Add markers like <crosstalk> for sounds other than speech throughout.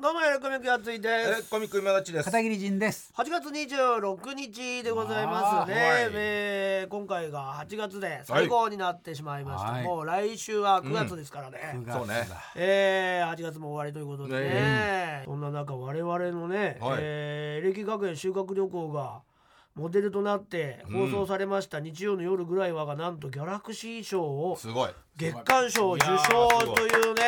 どうもエレコミックやついでえすコミック今立ちです。片桐仁です。8月26日でございますね、あーはい。えー今回が8月で最後になってしまいました、はい。もう来週は9月ですからね、9月そうね。だえー、8月も終わりということでね。ね。そんな中我々のね、はい。えー、歴学園修学旅行がモデルとなって放送されました日曜の夜ぐらいはがなんとギャラクシー賞をすごい。月間賞受いやー賞というね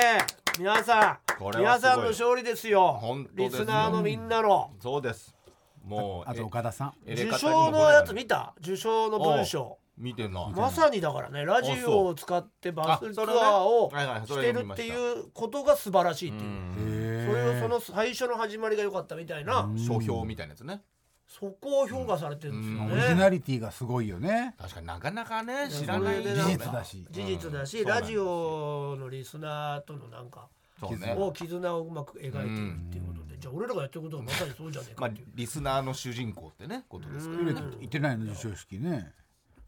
皆さん皆さんの勝利ですよ。本当ですよ。リスナーのみんなの。そうです。もうあと岡田さん。受賞のやつ見た？受賞の文章。見てんな。まさにだからねラジオを使ってバスツアーをしてるっていうことが素晴らしいっていう。うん。それをその最初の始まりが良かったみたいな。書評みたいなやつね。そこを評価されてるんですよオリジねナリティがすごいよね。確かになかなかねや知らない事実だし。事実だしうん。ラジオのリスナーとのなんか。を絆をうまく描いているっていうことでじゃあ俺らがやってることがまさにそうじゃねえまあかっていうリスナーの主人公ってねことですけどね。行ってないの授賞式ね。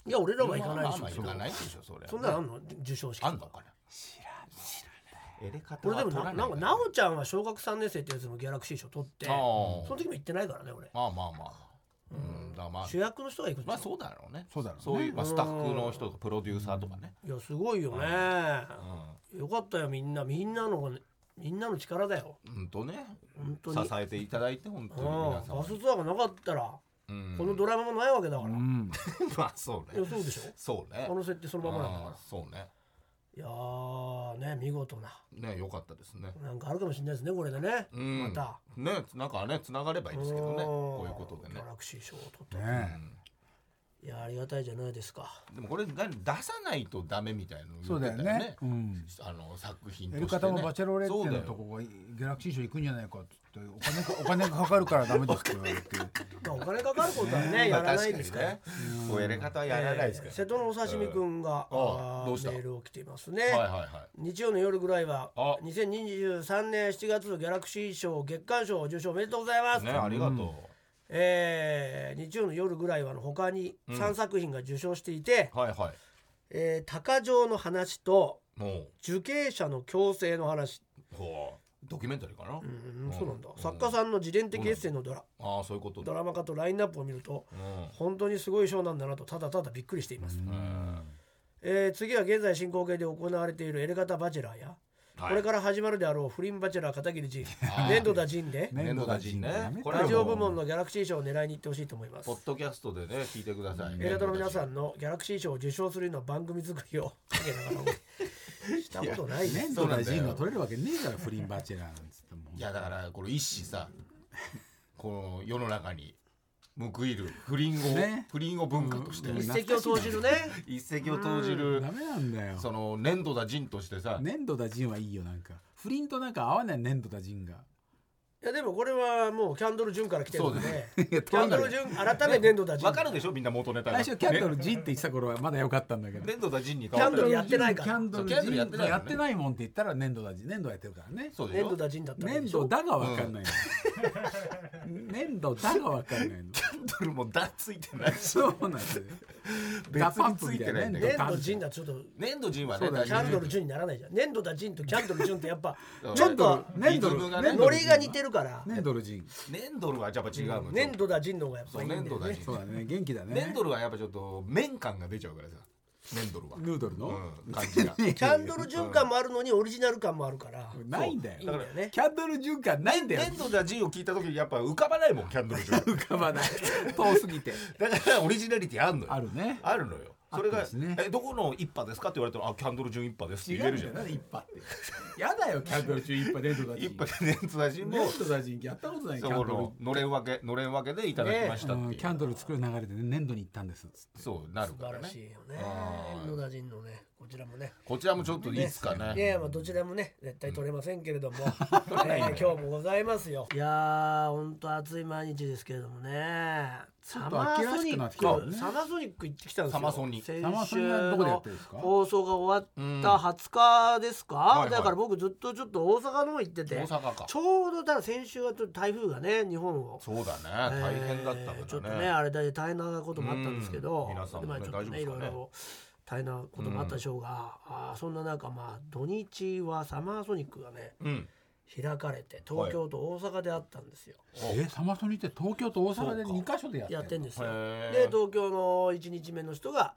いや俺らは行かないでしょまあまあ行かないでしょそれ。そんなのあんの？授賞式あんのかな？知らん知らない。エレカタ俺でもななんか奈緒ちゃんは小学3年生ってやつのギャラクシー賞取ってその時も行ってないからね俺まあまあまあ。うん。だからまあ主役の人が行くんまあそうだろうね。そうだろうね。そういうまあスタッフの人とかプロデューサーとかね。いやすごいよね。よかったよみんな。みんなのみんなの力だよ。うんとね。本当に。支えていただいて本当うん。に皆さんバスツアーがなかったらうん。このドラマもないわけだから。いうん。<laughs> まあそうね。やそうでしょ。そうね。この設定そのままなんだかあーそうね。らいやーね見事な。ね良かったですね。なんかあるかもしれないですねこれでね。うん。また。ねなんかね繋がればいいですけどね。こういうことでね。ギャラクシー賞を取ったねいやありがたいじゃないですか。でもこれ何出さないとダメみたいなのそうだよね。うん。あの作品とやしてね。り方もバチェロレッテのとこがギャラクシー賞行くんじゃないかってお金かお金がかかるからダメですって言われて。ま <laughs> あお金かかることはねやらないですかね。こうやり方はやらないですけど瀬戸のお刺身くんが、うん。あーあどうした？メールを来ていますね、はいはいはい。日曜の夜ぐらいはあ。2023年7月のギャラクシー賞月間賞受賞おめでとうございます、ねありがとえー日曜の夜ぐらいはの他に3作品が受賞していてうはいはい「えー鷹城の話」ともう「受刑者の強制の話。ほう。ドキュメンタリーかな」うんそうなんだ、うん。作家さんの自伝的エッセイのドラ。ああそういうことドラマ化とラインナップを見ると本当にすごい賞なんだなとただただびっくりしています、うん。えー次は現在進行形で行われているエレガタバチェラーや、はいこれから始まるであろう不倫バチェラー片桐仁。ー。粘土田仁で。粘土だ陣ね。ラジオ部門のギャラクシー賞を狙いに行ってほしいと思います。ポッドキャストでね聞いてください。エレガタの皆さんの <laughs> ギャラクシー賞を受賞するような番組作りをかけながらしたことないね粘土が陣が取れるわけねえから不倫バチェラーなんつっても。いやだからこれ一子さこの世の中に報いる不倫を、ね。不倫を文化として、うん。一石を投じるね。<laughs> 一石を投じる。ダメなんだよ。その粘土だ陣としてさ、粘土だ陣はいいよなんか。不倫となんか合わない粘土だ陣が。いやでもこれはもうキャンドル・ジュンから来てるので <laughs> キャンドル・ジュン改め粘土田仁わかるでしょみんな元ネタが最初キャンドル陣って言ってた頃はまだ良かったんだけど。粘土だ陣にキャンドルやってないからキャンドルそうキャンドルやってないやってないもんって言ったら粘土だ陣粘土やってるからね。そうでしょ粘土田仁だったわけ粘でしょ土だがわかんないの。<laughs> 粘土だがわかんないの。キャンドルもだついてないそうなんですよ。別についてないんだ粘土仁だとちょっと。粘土陣はねキャンドル・ジュンにならないじゃん粘土田仁とキャンドル・ジュンってやっぱうんちょっと粘土がねノリが似てるから。粘土陣。粘土はやっぱ違うもん。粘土だ仁の方がやっぱいいんだよね。粘土だ陣。そうだね。元気だね。粘土ルはやっぱちょっと麺感が出ちゃうからさ粘土ルは。ヌードルの？うん <laughs> 感じが。キャンドル循環もあるのにオリジナル感もあるから。ないんだよ。いいんだよね。キャンドル循環ないんだよ粘土だ陣を聞いた時にやっぱ浮かばないもんキャンドル陣浮かばない遠すぎてだからオリジナリティあんのよあるねあるのよそれが、ね。えどこの一派ですかって言われたらあキャンドル順一派ですって違言えるじゃん。うんだよなんで一派って。やだよキャンドル中一派粘土だ一派で粘土だ陣も粘土だ陣やったことないキそャンドル。ののれん分けのれん分けでいただきましたっていう、うんキャンドル作る流れでね粘土に行ったんです。っつってそうなる素からね。晴らしいよね。あー。野田陣のねこちらもね。こちらもちょっといいですかいやいねやまあどちらもね絶対取れませんけれども、えー今日もございますよ。いやーほんと暑い毎日ですけれどもね。ちょっとサマー秋らしくソニッなってきたよねクサマーソニック行ってきたんですよ。サマソニ先サマソニ週はどこでやっのてるんですか？放送が終わった20日ですか、はいはい。だから僕ずっとちょっと大阪の方行ってて大阪か。ちょうどだから先週はちょっと台風がね日本を。そうだね。大変だったからね、えーちょっとねあれだけ大変なこともあったんですけど、うん。皆さんもねでまあちょっとね大丈夫ですかね？いろいろ大変なこともあったでしょうが、あーそんな中まあ土日はサマーソニックがねうん。開かれて東京と大阪であったんですよ、えサマソニって東京と大阪でそう。2カ所でやってやってんでですよ。で東京の1日目の人が、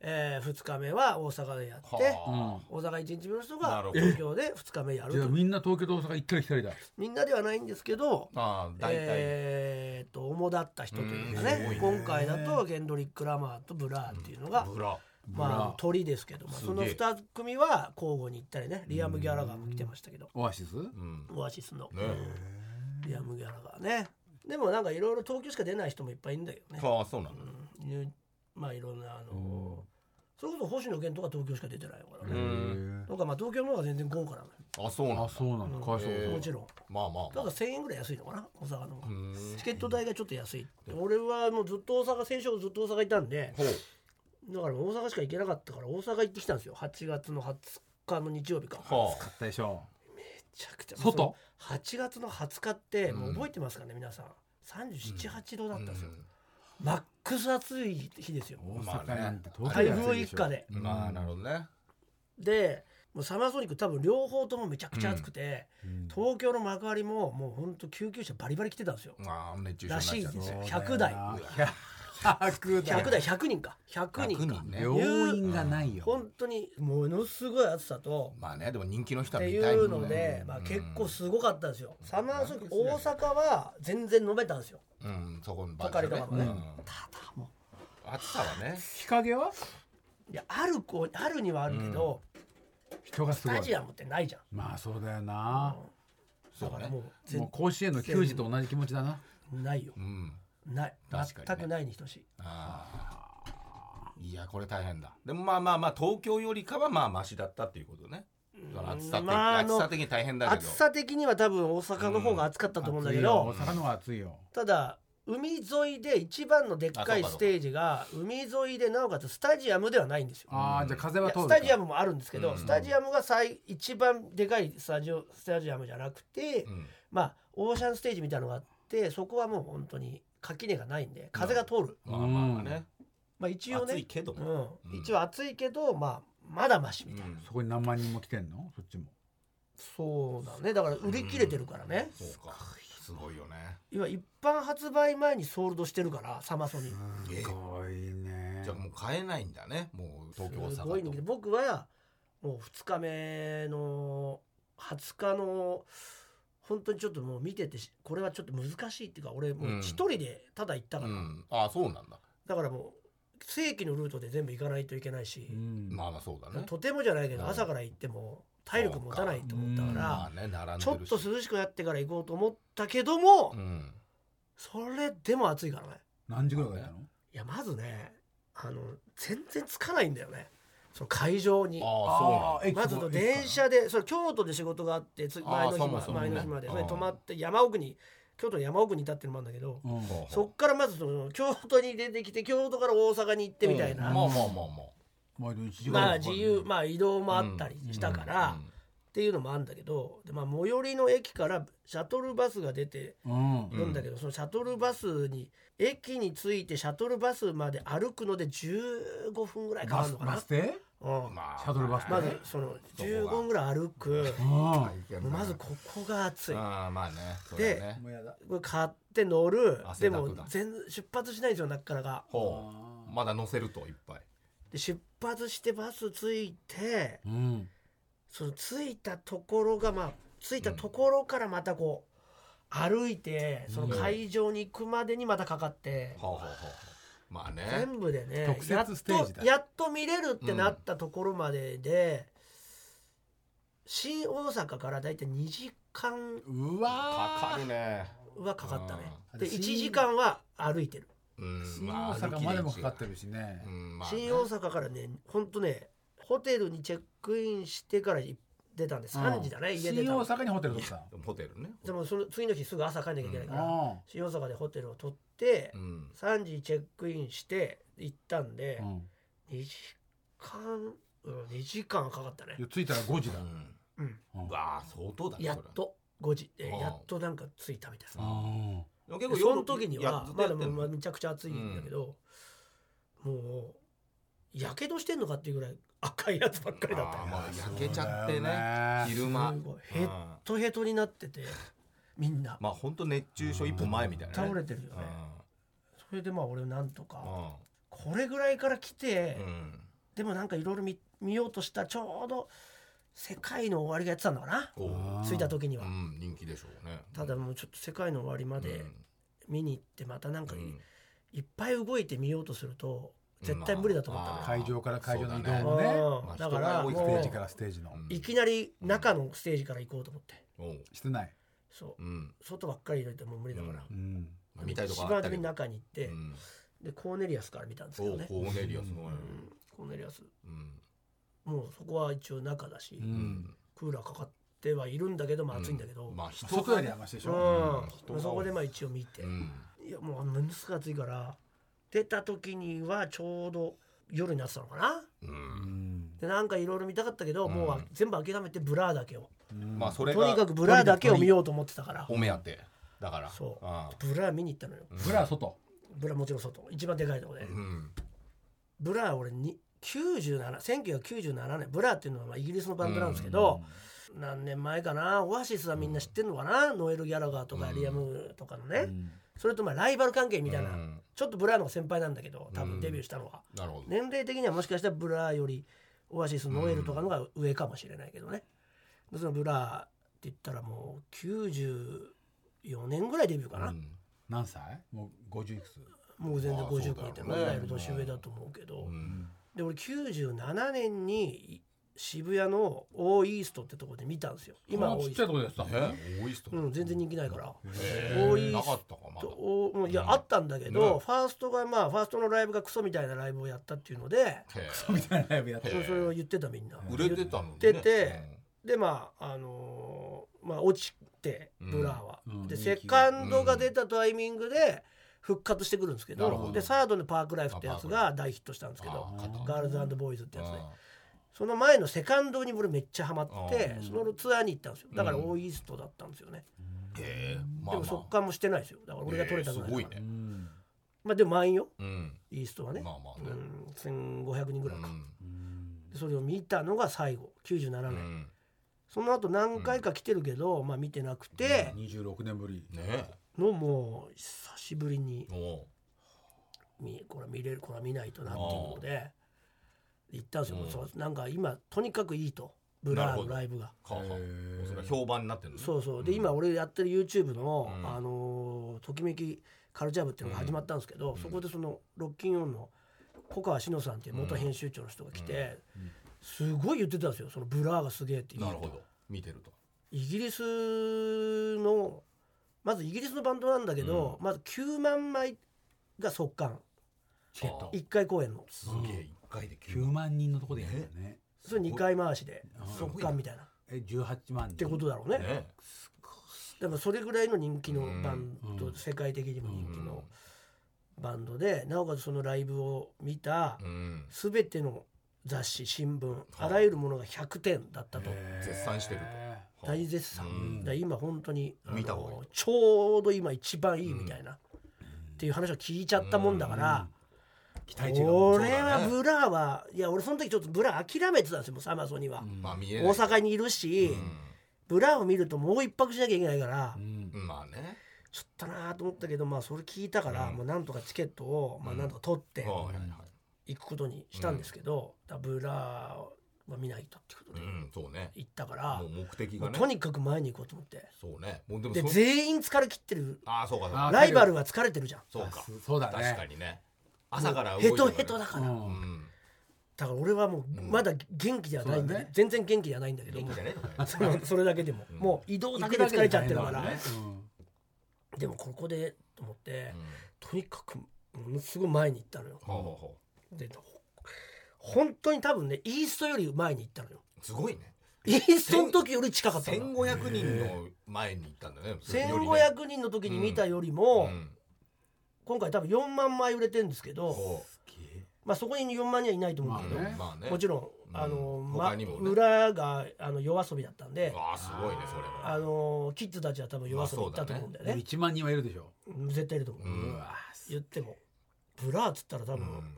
え2日目は大阪でやっては大阪1日目の人が東京で2日目やると。じゃあみんな東京と大阪行ったり来たりだ。みんなではないんですけどああ大体、えー、と主だった人というかねね。今回だとケンドリック・ラマーとブラーっていうのが、ブラまあ鳥ですけどもその2組は交互に行ったりねリアム・ギャラガーも来てましたけど。オアシス？うん。オアシスの、ねリアム・ギャラガーね。でもなんかいろいろ東京しか出ない人もいっぱいいるんだけどね、ああそうなん。だうんまあいろんなあのそれこそ星野源とか東京しか出てないからうね、んとかまあ東京の方が全然豪華なのよ。あそうなんだあそうなん。だかわいそう。へーもちろん。まあまあまあ。ただ1000円ぐらい安いのかな？大阪のチケット代がちょっと安い俺はもうずっと大阪先週ずっと大阪いたんでほうだから大阪しか行けなかったから大阪行ってきたんですよ。8月の20日の日曜日か。は買ったでしょ。めちゃくちゃ。外？8月の20日ってうん。もう覚えてますかね、皆さん。378度だあったんですよ、マックス暑い日ですよ。大阪なんて台風一過で。うん。まあなるほどね。でもうサマーソニック多分両方ともめちゃくちゃ暑くて、うん。東京の幕張ももうほんと救急車バリバリ来てたんですよ。ああ熱中症らしいになっちゃっですよ。て100台100台100台100人か。100人か。100人ね。病院がないよ。本当にものすごい暑さとまあねでも人気の人っていは見たいもんね。うので、まあ、結構すごかったですよ、サマーソクうん大阪は全然飲めたんですよ。うんそこのポカリとかもね。うん。ただも暑さはね。日陰は？ういやある子あるにはあるけど、ス人がすごい。タジアムってないじゃん。まあそうだよな。だからもうも全う甲子園の球児と同じ気持ちだな。ないよ。うんない。確かにね。全くないに等しい。ああいやこれ大変だ。でもまあまあまあ東京よりかはまあマシだったっていうことね。暑さ的、まあ暑さ的に大変だけど。暑さ的には多分大阪の方が暑かったと思うんだけど、よ。大阪の方が暑いよ。ただ海沿いで一番のでっかいステージが海沿いでなおかつスタジアムではないんですよ。ああじゃあ風は通るスタジアムもあるんですけど、うん。スタジアムが最一番でかいスタジオスタジアムじゃなくて、うん。まあオーシャンステージみたいなのがあってそこはもう本当に垣根がないんで風が通る、まあまあね、まあ一応ね暑いけども、うん、一応暑いけどまあまだマシみたいな、うん。そこに何万人も来てんの？そっちも。そうだね。だから売り切れてるからね、そうか。すごいよね。今一般発売前にソールドしてるからサマソニえ。すごいね。じゃあもう買えないんだね。もう東京大すごい人気で阪と僕はもう2日目の20日の本当にちょっともう見ててしこれはちょっと難しいっていうか俺もう一人でただ行ったから、うん。ああそうなんだ。だからもう正規のルートで全部行かないといけないし、うん。まあまあそうだね。とてもじゃないけどうん。朝から行っても体力持たないと思ったからちょっと涼しくなってから行こうと思ったけども、うん。それでも暑いからね。何時ぐらいからいたの？いやまずねあの全然つかないんだよねその会場に。そうまず電車でそれ京都で仕事があって前の日そもそもね前の日まで泊まって山奥に京都の山奥にいたっていうのもあるんだけどそっからまずその京都に出てきて京都から大阪に行ってみたいな、うんまあまあ自由まあ移動もあったりしたから、うんっていうのもあるんだけどで、まあ、最寄りの駅からシャトルバスが出てうん。るんだけど、そのシャトルバスに駅に着いてシャトルバスまで歩くので15分ぐらいかかるのかな。うん。まあシャトルバスまずその15分ぐらい歩く。うんまずここが暑い。ああまあねそうだよね買って乗る。でも全出発しないんですよなかなかまだ乗せるといっぱい。で出発してバス着いてうんその着いたところがまあ着いたところからまたこう歩いてその会場に行くまでにまたかかって、ほうほうほうまあね。全部でね特設やっステージだ。とやっと見れるってなったところまでで、新大阪からだいたい2時間うわかかるね。はかかったね。うん。で1新時間は歩いてる。うん。新大阪までもかかってるしね。うん。まあね。新大阪からねほんとねホテルにチェックインしてから出たんで3時だね、家出たの。新大阪にホテル取ったホテルね。でもその次の日すぐ朝帰んなきゃいけないからの新大阪でホテルを取ってうん。3時にチェックインして行ったんでうん。2時間うん2時間かかったね。いや着いたら5時だ。うん。うん。うわあ相当だねやっと5時。でうん。やっとなんか着いたみたいな。あでも結でその時にはまだもうもめちゃくちゃ暑いんだけど、もうやけどしてんのかっていうぐらい赤いやつばっかりだった。よまあ焼けちゃってねね。昼間。すごい。ヘッドヘッドになっててみんな。まあ本当熱中症一歩前みたいなね。倒れてるよね。それでまあ俺なんとかうこれぐらいから来て、んうん。でもなんかいろいろ見見ようとしたちょうど世界の終わりがやってたのかな。着いた時には、うん人気でしょうね。ただもうちょっと世界の終わりまで見に行ってまたなんかい,、うん。いっぱい動いてみようとすると絶対無理だと思ったのよ、ま会場から会場の移動もね。うん。まあだから人が多いステージからステージの。うんいきなり中のステージから行こうと思って。おう室内そう。うん。外ばっかり入れてもう無理だから、うん。まあ見たいとこ一番あったけめに中に行って、うん。でコーネリアスから見たんですけどね、おうコーネリアスのうん。コーネリアス。うん。もうそこは一応中だし、ううん。んクーラーかかってはいるんだけどまあ暑いんだけど、まあ人外よりはマシでしうょん。人がそこでまあ一応見て、うん。いやもうものすごい暑いから出た時にはちょうど夜になってたのかな。ううん。んでなんかいろいろ見たかったけど、うん。もう全部諦めてブラーだけを。うん。まあそれがとにかくブラーだけを見ようと思ってたから。お目当てだから。そう。あブラー見に行ったのよ。ブラーは外？ブラーもちろん外。一番でかいところで、うん。ブラー俺に97 1997年。ブラーっていうのはまあイギリスのバンドなんですけど、何年前かな？オアシスはみんな知ってんのかな、ノエル・ギャラガーとかうん。リアムとかのね、うんそれとまあライバル関係みたいな、うん。ちょっとブラーの方が先輩なんだけど多分デビューしたのは、なるほど。年齢的にはもしかしたらブラーよりオアシスノエルとかのが上かもしれないけどね、でそのブラーって言ったらもう94年ぐらいデビューかな、うん。何歳？もう50いくつ？もう全然まあ50超えてそうだろうねだいぶ年上だと思うけど、うん。で俺97年に渋谷の O-EAST ってとこで見たんですよ。今あちっちゃい O-EAST とこでやってたね多い人うん全然人気ないから。へー多い人なかったかまだ。おもういや、うん。あったんだけど、ね。ファーストがまあファーストのライブがクソみたいなライブをやったっていうのでへみたいなライブやってへそれを言ってたみんな。ー売れてたのにね。言っててでまああのーまあ落ちてうん。ブラーは、うん。でセカンドが出たタイミングで復活してくるんですけどでサードのパークライフってやつが大ヒットしたんですけどガールズボーイズってやつね。あその前のセカンドに俺めっちゃハマってあそのツアーに行ったんですよ。だからうん O-EAST だったんですよね、ー。へーまあでもそっからもしてないですよ。だから俺が取れたぐらいすごいね。うんまあでも満員よ。うん。イーストはね、まあまあね。うん、1500人ぐらいか、うん。でそれを見たのが最後。97年、うん。その後何回か来てるけど、まあ見てなくて、26年ぶり。ねのもう久しぶりに見これは見れるこれは見ないとなっていうので行ったんですよ、うん。そうなんか今とにかくいいと。ブラーのライブが。それは評判になってるそうそう。で、ん。今俺やってる YouTube の、うん。あのーときめきカルチャー部っていうのが始まったんですけど、ん。そこでそのロッキンオンの小川志乃さんっていう元編集長の人が来て、すごい言ってたんですよ。そのブラーがすげえってなるほど。見てると。イギリスのまずイギリスのバンドなんだけど、まず9万枚が即完。チケット。1回公演の。すげえ一回で9万人のとこでやるんだね。それ2回回しで。す即完みたいな。っえ18万人。てことだろうね。ねでもそれぐらいの人気のバンド、うん。世界的にも人気のバンドでなおかつそのライブを見たうん。全ての雑誌新聞あらゆるものが100点だったと。絶賛してると。大絶賛、うん。だから今本当にあの見た方がいい。ちょうど今一番いいみたいな、っていう話を聞いちゃったもんだから、期待値が。俺はブラーはいや俺その時ちょっとブラー諦めてたんですよもうサマソニは、まあ見えない。大阪にいるし、ブラーを見るともう一泊しなきゃいけないから、まあね。ちょっとなーと思ったけどまあそれ聞いたから、うん。もうなんとかチケットを、まあ、なんとか取って行くことにしたんですけど、ブラーは見ないとってことうでんそうね。行ったから、目的がね。とにかく前に行こうと思って。そうね。もうで全員疲れ切ってる。ああそうかライバルは疲れてるじゃん。そうか。そうだね。確かにね朝からヘトヘトだから、うん。うんだから俺はもうまだ元気ではないんだね。全然元気ではないんだけど。ね。<laughs> それだけでも、うん。もう移動だけで疲れちゃってるから、ね。でもここでと思って、うんとにかくものすごい前に行ったのよ。でほ本当に多分ねイーストより前に行ったのよ。すごいね。イーストの時より近かったの。1500人の前に行ったんだね。1500人の時に見たよりも、うん今回多分4万枚売れてるんですけど、そまあ、そこに4万人はいないと思うけど、まあね。うまあね。もちろん、うん。あのま他にもね。裏があの夜遊びだったんで、ああすごいねそれは。あのキッズたちは多分夜遊び行ったと思うんだよね,、1万人はいるでしょ。うん絶対いると思う、う言っても。ブラーっつったら多分、うん。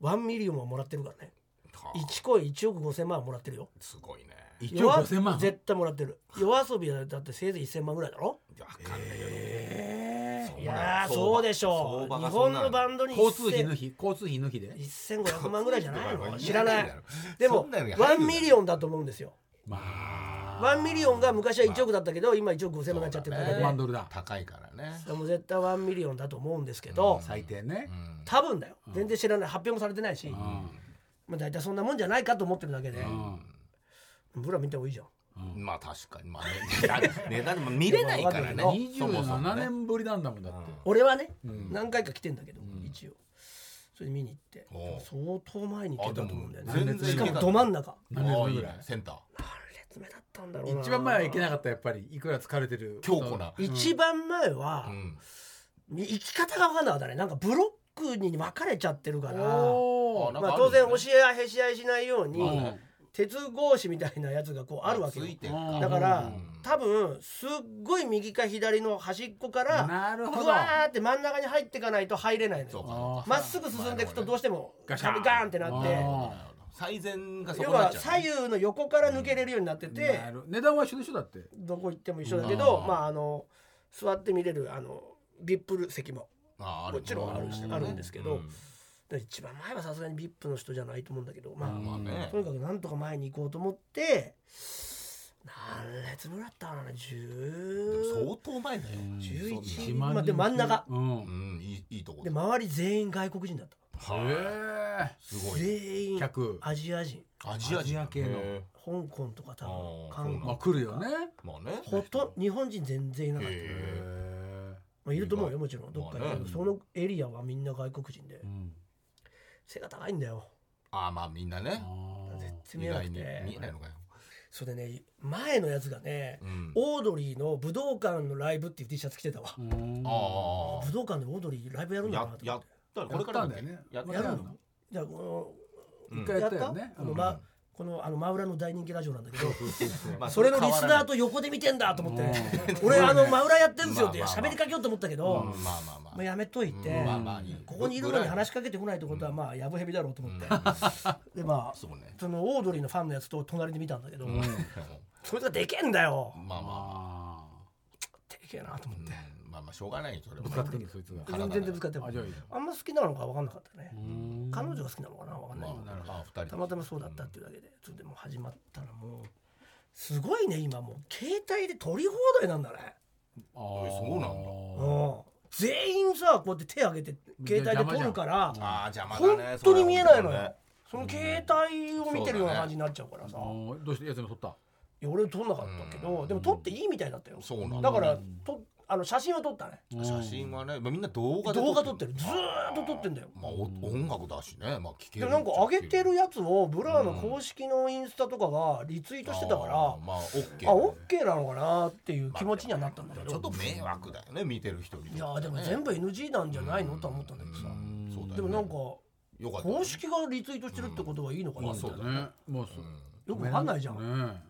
ワンミリオンはもらってるからね。はあ。1声1億5000万はもらってるよ。すごいね。1億5000万？絶対もらってる。夜遊びはだってせいぜい1000万ぐらいだろ？わかんないけどそういやそうでしょう。日本のバンドに交通費抜き交通費抜きで。1500万ぐらいじゃないの？知らない。でもワンミリオンだと思うんですよ。まあ。ワンミリオンが昔は1億だったけど今1億5000万になっちゃってるだけで。万ドルだ。高いからね。でも絶対ワンミリオンだと思うんですけど、最低ね。うん多分だよ。全然知らない。発表もされてないし、うん。まあ、大体そんなもんじゃないかと思ってるだけで、うん。ブラー見た方がいいじゃんまあ確かに。まあね。値段 <laughs> 値段も見れないからね。いやそもそも27ね年ぶりなんだもんだって。俺はね、ん。何回か来てんだけど、一応。それで見に行って。相当前に行けたと思うんだよね。しかもど真ん中。あ何あいいね年ぶりぐらい？センター。何列目だったんだろうな。一番前はいけなかったやっぱり。いくら疲れてる？強固な。一番前はう、ん。生き方が分かんなかったねなんかブロックに分かれちゃってるから。まあ、当然教え合いへし合いしないように、うん鉄格子みたいなやつがこうあるわけよ。だから、うん。多分すっごい右か左の端っこからぐわーって真ん中に入っていかないと入れないのよ。まっすぐ進んでいくとどうしてもガガシャン。ーンってなって。最善がそ要はこになっちゃう。左右の横から抜けれるようになってて、値段は一緒でしょだって。どこ行っても一緒だけど、うん。まああの座って見れるあのビップ席も。もちろんあるん。あるんですけどうん。で一番前はさすがにビップの人じゃないと思うんだけどまあ、まあね。とにかくなんとか前に行こうと思って何列ぐらいだったかな10相当前だよ。11そん1万人まあで真ん中。うん。なうんいいいいとこで周り全員外国人だった。はいへすごい。全員客。アジア人。アジア人。アジア系の。へ香港とか多分韓国。えまあ来るよね。ーまあね。ほとん日本人全然いなかった、まあ、いると思うよもちろん。どっかに、まあねそのエリアはみんな外国人で。えうん背が高いんだよ。ああまあみんなね。あー。全然見えなくて。見えないのかよ。それでね前のやつがね、うん。オードリーの武道館のライブっていう T シャツ着てたわ、うん。あ武道館でオードリーライブやるんだあなと思って。ややったこれからだよね。やるの？じゃあこうん一回のやったよね。あの、うん。ま、このあの真裏の大人気ラジオなんだけど <laughs> まあ <laughs> それのリスナーとと横で見てんだと思って。うん。<laughs> 俺あの真裏やってんすよって喋りかけようと思ったけど、まあやめといて、ここにいるのに話しかけてこないってことはまあやぶへびだろうと思って、でまあそのオードリーのファンのやつと隣で見たんだけど、うん。そいつがでけえんだよ。まあまああ。でけえなと思って、うんまあまあしょうがないよそれぶつかってくるそいつが。全然ぶつかってもああんま好きなのか分かんなかったね、うん彼女が好きなのかな分かんない、まあまあ二人たまたまそうだったっていうだけでそれでもう始まったらもうすごいね今もう。携帯で撮り放題なんだね。あー。そうなんだ。うん。全員さこうやって手挙げて携帯で撮るからああ邪魔本だね当に見えないのよ。その携帯を見てるような感じになっちゃうからさ、どうしてやつも取った？いや俺撮んなかったけど、うんでも撮っていいみたいだったよ。そうなんだ。だからとあの写真は撮ったね。写真はねまあみんな動画で動画撮ってる。ずーっと撮ってんだよ。まあお音楽だしね。まあ聞けるでなんか上げてるやつをブラーの公式のインスタとかがリツイートしてたから、あーまあオッケーあオッケーなのかなっていう気持ちにはなったんだけど、ちょっと迷惑だよね見てる人にとっていやでも全部 NG なんじゃないのとは思ったんだけどさ、うん。そうだよね。でもなんかよかったね。公式がリツイートしてるってことはいいのかなまあみたいな、そうだねねもうそう。よくわかんないじゃん、ね。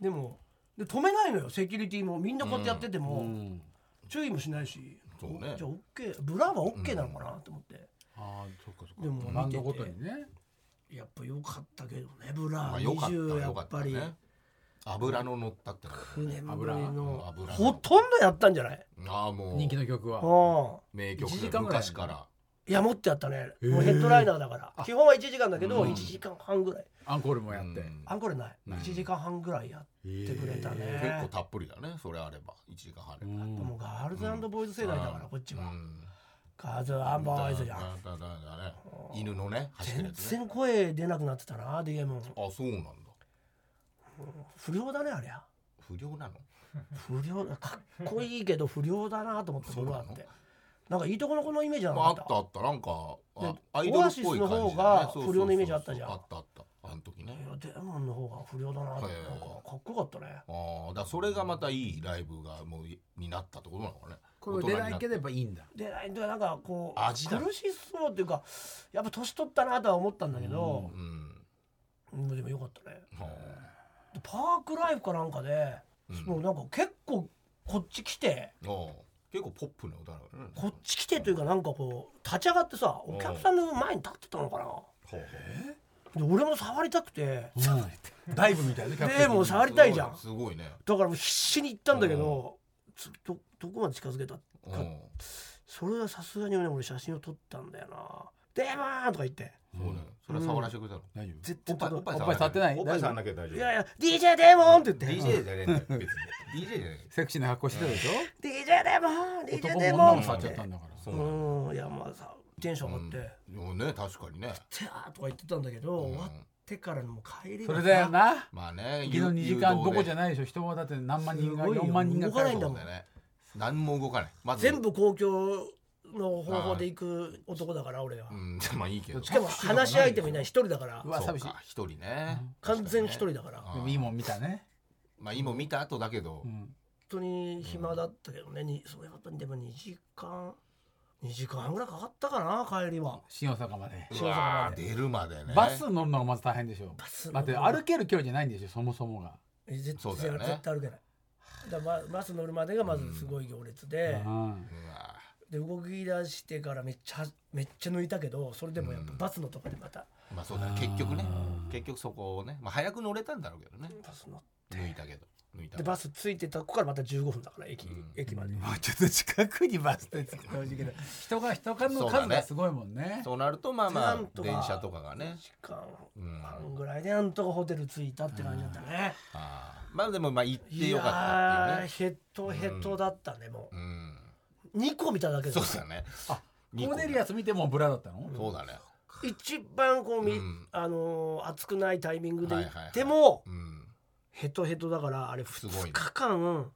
でもで止めないのよ。セキュリティも。みんなこうやってやってても、うん注意もしないしそうね。じゃあ OK ブラーは OK なのかなと思って、ああそっかそっか。でもバンドごとにね。やっぱ良かったけどねブラ。ーまあよかった20やっぱり。油の乗ったっての9年ぶりの油ほとんどやったんじゃない？ああもう。人気の曲は。うん。名曲。1時間ぐらい。昔から。いやもっとやったね。もうヘッドライナーだから。基本は1時間だけどうん。1時間半ぐらいアンコールもやって。うん。アンコールない。うん1時間半ぐらいやってくれた結ね構たっぷりだねそれあれば。1時間半でうん。もうガールズボーイズ世代だからこっちは。うん。ガールズボーイズじゃん。だだだだね。犬のね走ってる全やつね。然声出なくなってたな DM あそうなんだ。不良だねありゃ。不良なの？不良かっこいいけど不良だなと思って <laughs> そうなの？ブラーって。なんかいいとこの子のイメージなまあ、あったあった。なんかあでアイドルっぽい感じで、ね、オアシスの方が不良のイメージあったじゃん。あったあったあの時ね。いやデーモンの方が不良だなってはいなんかかっこよかったね。ああだからそれがまたいいライブがもういになったってことなのかね。これ出ないけどやっぱいいんだ。でなんかこう味だ。苦しそうっていうかやっぱ年取ったなとは思ったんだけど、うんうん。でもよかったね。はでパークライフかなんかで、うん。もうなんか結構こっち来てあああ結構ポップな歌だよね。こっち来てというかなんかこう立ち上がってさお客さんの前に立ってたのかな。ほうほうで俺も触りたくて。ダイブみたいなでもう触りたいじゃん。すごいね。だからもう必死に行ったんだけどつどどこまで近づけたうん。それはさすがにね俺写真を撮ったんだよな「デーモン!」とか言って。そうねそれは触らせてくれたの。大丈夫。絶対おっぱいおっぱい触ってない？おっぱい触んなきゃ大「丈夫。いやいや DJ デーモン!」って言って。DJ じゃねえんだよ別に DJ じゃねセクシーな格好してたでしょ「DJ デーモン !DJ 男デーモン!」も女も触っちゃったんだから。ううん。いやまあさテンション上がって。うん。ね確かにね「てあ」とか言ってたんだけどうん。終わってからのもう帰りがそれだよな。まあね昨日2時間どこじゃないでしょ。人はだって何万人がすごいよ。4万人が動かないんだもんね。何も動かない。まず。全部公共の方法で行く男だから俺は。うん。まあいいけど。しかも話し相手もいない一人だから。うわ寂しい一人ね。完全一人だから。あ本でもいいもん見たね。まあ今見た後だけど。うん。当に暇だったけどね。にそうやっぱりでも2時間2時間半ぐらいかかったかな帰りは。新大阪まで。うわー出るまでね。バス乗るのがまず大変でしょ。バスだって歩ける距離じゃないんでしょそもそもが。え絶そうだよね。絶対歩けない。だからババス乗るまでがまずすごい行列で、うん。うわで動き出してからめっちゃめっちゃ抜いたけどそれでもやっぱバスのとこでまた。まあそうだ。ね結局ね。結局そこをね。まあ早く乗れたんだろうけどね。バス乗っ抜いたけどでバス着いてたとこからまた15分だから駅,、うん。駅まで、もうちょっと近くにバス停作ってほしいけど人が人数の数がすごいもんね。そうなるとまあまあ電車とかがね。2時間うん半ぐらいでなんとかホテル着いたって感じだったね、あー。まあでもまあ行ってよかったっていうね。ヘトヘトだったね、もう。ん。う2個見ただけで。そうだね。あ二個。コーネリアス見てもブラだったの？そうだね。一番こうみ、うん。あのー暑くないタイミングで行はいはいはい。っても、うんヘトヘトだからあれすごいね。2日間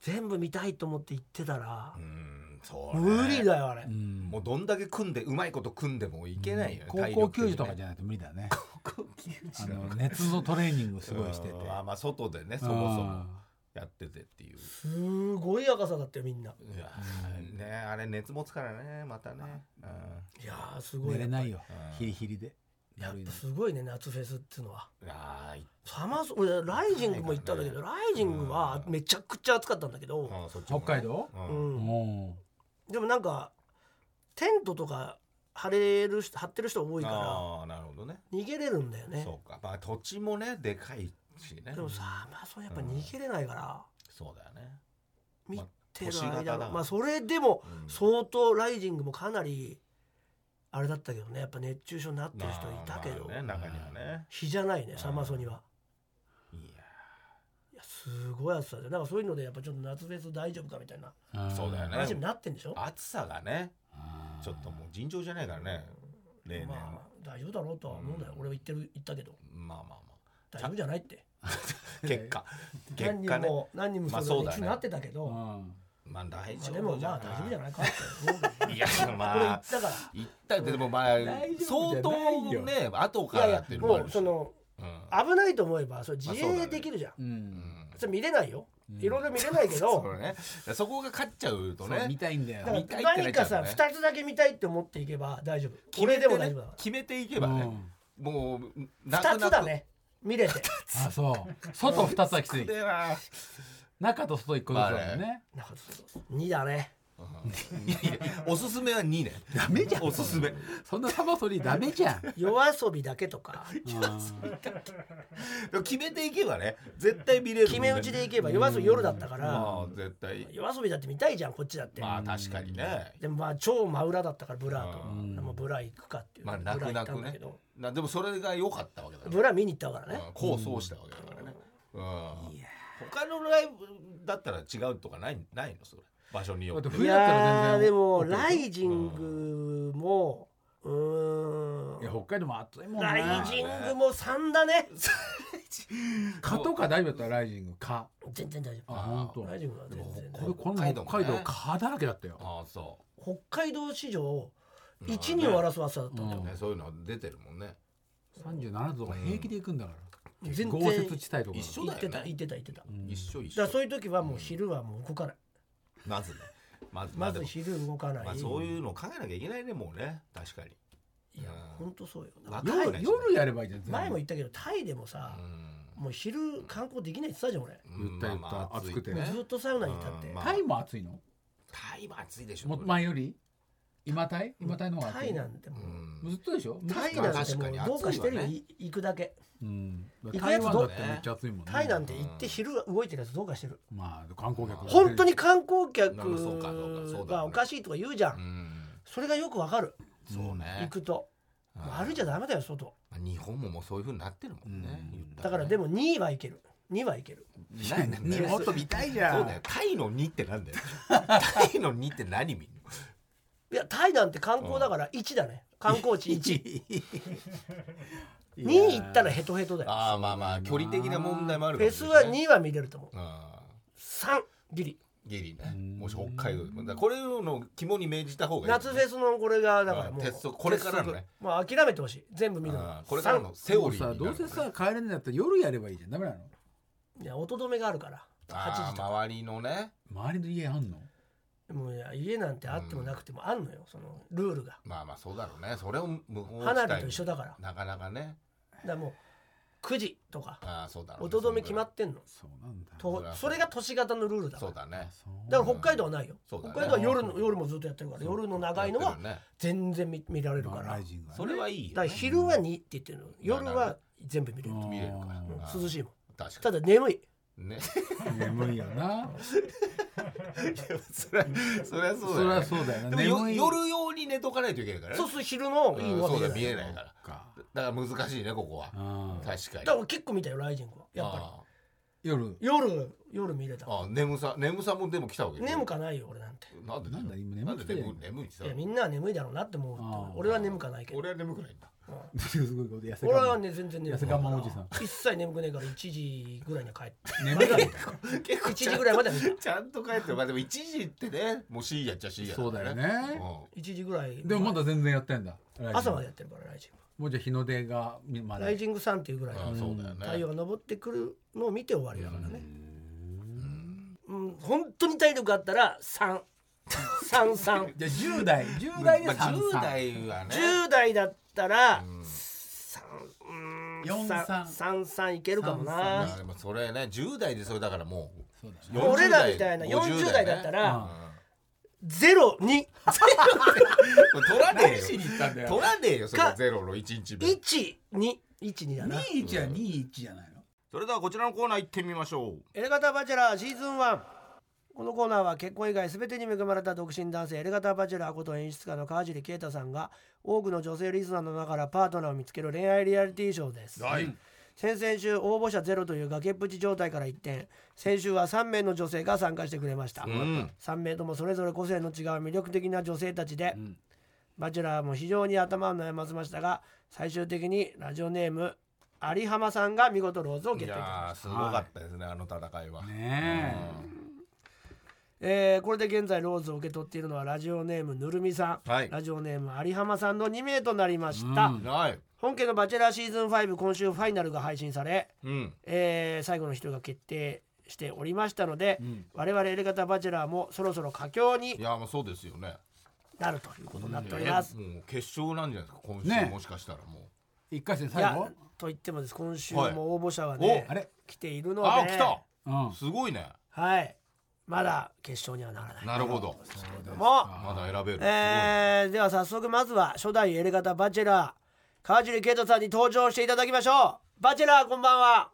全部見たいと思って行ってたらう、んそうね。無理だよあれ、うん。もうどんだけ組んでうまいこと組んでもいけないよね高校球児とかじゃないと無理だね。あの熱のトレーニングすごいしてて。あまあ外でねそもそもやっててっていう。すごい赤さだったよみんな。いやーねあれ熱持つからねまたね。うん。いやーすごい寝れないよ。うん。ヒリヒリでやっぱすごいね夏フェスっていうのは。いやーいサマーソ俺ライジングも行ったんだけど、ライジングはめちゃくちゃ暑かったんだけど、あーそっちもね。北海道？ううん。でもなんかテントとか張れる人張ってる人多いからああなるほどね。逃げれるんだよね。そうか。まあ土地もねでかいしね。でもさまあそれやっぱ逃げれないから、そうだよね。見てる間まあそれでもうん。相当ライジングもかなりあれだったけどね。やっぱ熱中症になってる人いたけど、まあまあね中にはね。日じゃないねサマソには。いやいやすごい暑さでなんかそういうのでやっぱちょっと夏フェス大丈夫かみたいな。うそうだよね。話になってんでしょ、暑さがねちょっともう尋常じゃないからね。例年まあ大丈夫だろうとは思うんだよ、俺は言ってる言ったけど。まあまあま大丈夫じゃないって。あ <laughs> 結果。<laughs> 結何果ね。人も何人もまあそそううだね。なってたけど、うまんまあ大あ丈でもまあ夫じゃない大丈夫じゃないかいやまあったから。言ったでもまあ相当ね後からっていうのももあるしうそのうん危ないと思えばそれ自衛できるじゃん、それ見れないよ、いろいろ見れないけど。<laughs> そうね。そこが勝っちゃうとそう見ねたいんだよ。だ見たいからってなっちゃう何かさね2つだけ見たいって思っていけば大丈夫。決めてね。俺でも大丈夫決めていけばね。もう泣2く泣くつだね。見れて。<laughs> あそう。外二つはきつい <laughs> 中と外一個ずつだよね。なんかそうそう2だね。おすすめは2ね。ダメじゃん。おすすめ。そんなサバソリダメじゃん。夜遊びだけとか。でも決めていけばね絶対見れるもんね。決め打ちでいけば夜遊び夜だったから。まあ絶対。夜遊びだって見たいじゃんこっちだって。まあ確かにね。でもまあ超真裏だったからブラと。うん。でもブラ行くかっていう。まあ泣くブラ行った泣くねんだけど。なでもそれが良かったわけだねブラ見に行ったからね。うん。こうそうしたわけだからね。うん他のライブだったら違うとかないないの？それ。場所によって。いやーでもライジングもうーん。いや北海道も暑いもんね。ライジングも3だね。<laughs> 蚊とか大丈夫だったライジング蚊全然大丈あ夫本当。ライジングは全然これこの前北海道蚊だらけだったよ。ああそ北海道史上1人を争わせたったんだよう、ね、そういうの出てるもんね。37度とか平気で行くんだから全然豪雪地帯とか一緒言ってた言ってた言ってた。だか一緒一緒。らそういう時はもう昼はもう動かない。まずね。まずまず昼動かない、まあ、そういうのを考えなきゃいけないねもうね。確かに。いやうん。本当そうよ。夜夜やればいいじゃん前も言ったけどタイでもさ、もう昼観光できないって言ってたじゃん俺、うん。言った言った。暑くてね。ずっとサウナにいたって、うん。まあタイも暑いの？タイは暑いでしょも前より？今タイ？今タイの方がタイなんてもう、うん。ずっとでしょ？タイなんてもうどうかしてる？よ、行くだけ。うん。行くやつど台湾だってめっちゃ暑いもんね。タイなんて行って昼動いてるやつどうかしてる。まあ。観光客本当に観光客がおかしいとか言うじゃん、うん。それがよくわかる。そうね。行くと、歩いちゃダメだよ外。まあ日本ももうそういう風になってるもんねだからでも2位はいける。2はいける。もっと見たいじゃん。そうだよ。タイの2ってなんだよ。<laughs> タイの2って何見んの？いやタイなんて観光だから1だね。観光地1 2 <laughs> 位行ったらヘトヘトだよ。ああまあまあ距離的な問題もあるかフェスはもしれない2位は見れると思う。あ3ギリ。ギリね。もし北海道でも。だからこれの肝に銘じた方がいい。夏フェスのこれがだからもう。あ鉄則これからのね。鉄則。もう諦めてほしい。全部見るの。これからのセオリーさになるどうせさ帰れないんだったら夜やればいいじゃん。ダメなの？いや音止めがあるから。8あ時とか。ー周りのね。周りの家あんの？もういや家なんてあってもなくてもあんのよそのルールが。まあまあそうだろうね。それを無法花火と一緒だからだかなかなかね。らもう9時とかああそうだろうね。音止め決まってんの。そうなんだ。とそれが都市型のルールだから。そうだね。だから北海道はないよ、そうだね。北海道は夜の夜もずっとやってるから夜の長いのはやってるね。全然見見られるから。ライジングはね。それはいいよだから昼は2って言ってるの。夜は全部見れる、うん見れるか。らうん。涼しいもん。確かただ眠い。にね。眠いよな。そりゃそりゃそうそりゃだよね。そうだよねでも夜用に寝とかないといけないからね。そうすると昼のいいのはうんそうだ見えないから。か。だから難しいねここは。うん確かに。だから結構見たよライジングは。やっぱり。あ夜。夜夜見れた。ああ眠さ眠さもでも来たわけ眠かないよ俺なんて。なんでなんだ今眠くて。眠い眠いってさいやみんなは眠いだろうなって思う俺は眠かないけど。俺は眠くないんだすごいこと痩せ俺はね全然眠痩せ我慢おじさん。一切眠くねえから1時ぐらいには帰って。眠いよ結構1時ぐらいまでは見た。ちゃんと帰ってまあでも1時ってねもう C やっちゃ C やそうだよね。1時ぐらい。でもまだ全然やってんだ。朝までやってるからライジンもうじゃあ日の出がまだ。グライジングさんっていうぐらい。うんそうだよね。太陽が昇ってくるのを見て終わりだからね。うん。本当に体力あったら3 3 3じゃあ10代。10代でまあ33 10代はね。10代だったらうん。3うん4 3 3 3いけるかもいなもそれね10代でそれだからもそうだうね俺らみたいな50 40代だったらうん。02 <laughs> 取らねえよ。取らねえよそれかゼロの1日分。12 12だな。21は21じゃないの？それではこちらのコーナー行ってみましょう。エレガタバチェラーシーズン1このコーナーは結婚以外全てに恵まれた独身男性エレガタバチェラーこと演出家の川尻啓太さんが多くの女性リスナーの中からパートナーを見つける恋愛リアリティショーです、はい。先々週応募者ゼロという崖っぷち状態から一転先週は3名の女性が参加してくれました、うん。3名ともそれぞれ個性の違う魅力的な女性たちで、バチェラーも非常に頭を悩ませましたが最終的にラジオネーム有浜さんが見事ローズを決い定。しましたやーすごかったですねあの戦いは。ねえーこれで現在ローズを受け取っているのはラジオネームぬるみさん、はい。ラジオネーム有浜さんの2名となりました、うん。はい。本家の「バチェラーシーズン5」今週ファイナルが配信され、うん。えー最後の人が決定しておりましたので、ん。我々エレガタバチェラーもそろそろ佳境にいやもうそうですよね。なるということになっております。もう決勝なんじゃないですか今週、ねもしかしたらも一回戦いや最後と言ってもです。今週はい。も応募者はね、あれ？来ているので。あ来た。うん。すごいね。はいまだ決勝にはならない。なるほど。も。まだ選べる、えーでは早速まずは初代エレガタバチェラー川尻啓太さんに登場していただきましょう。バチェラーこんばんは。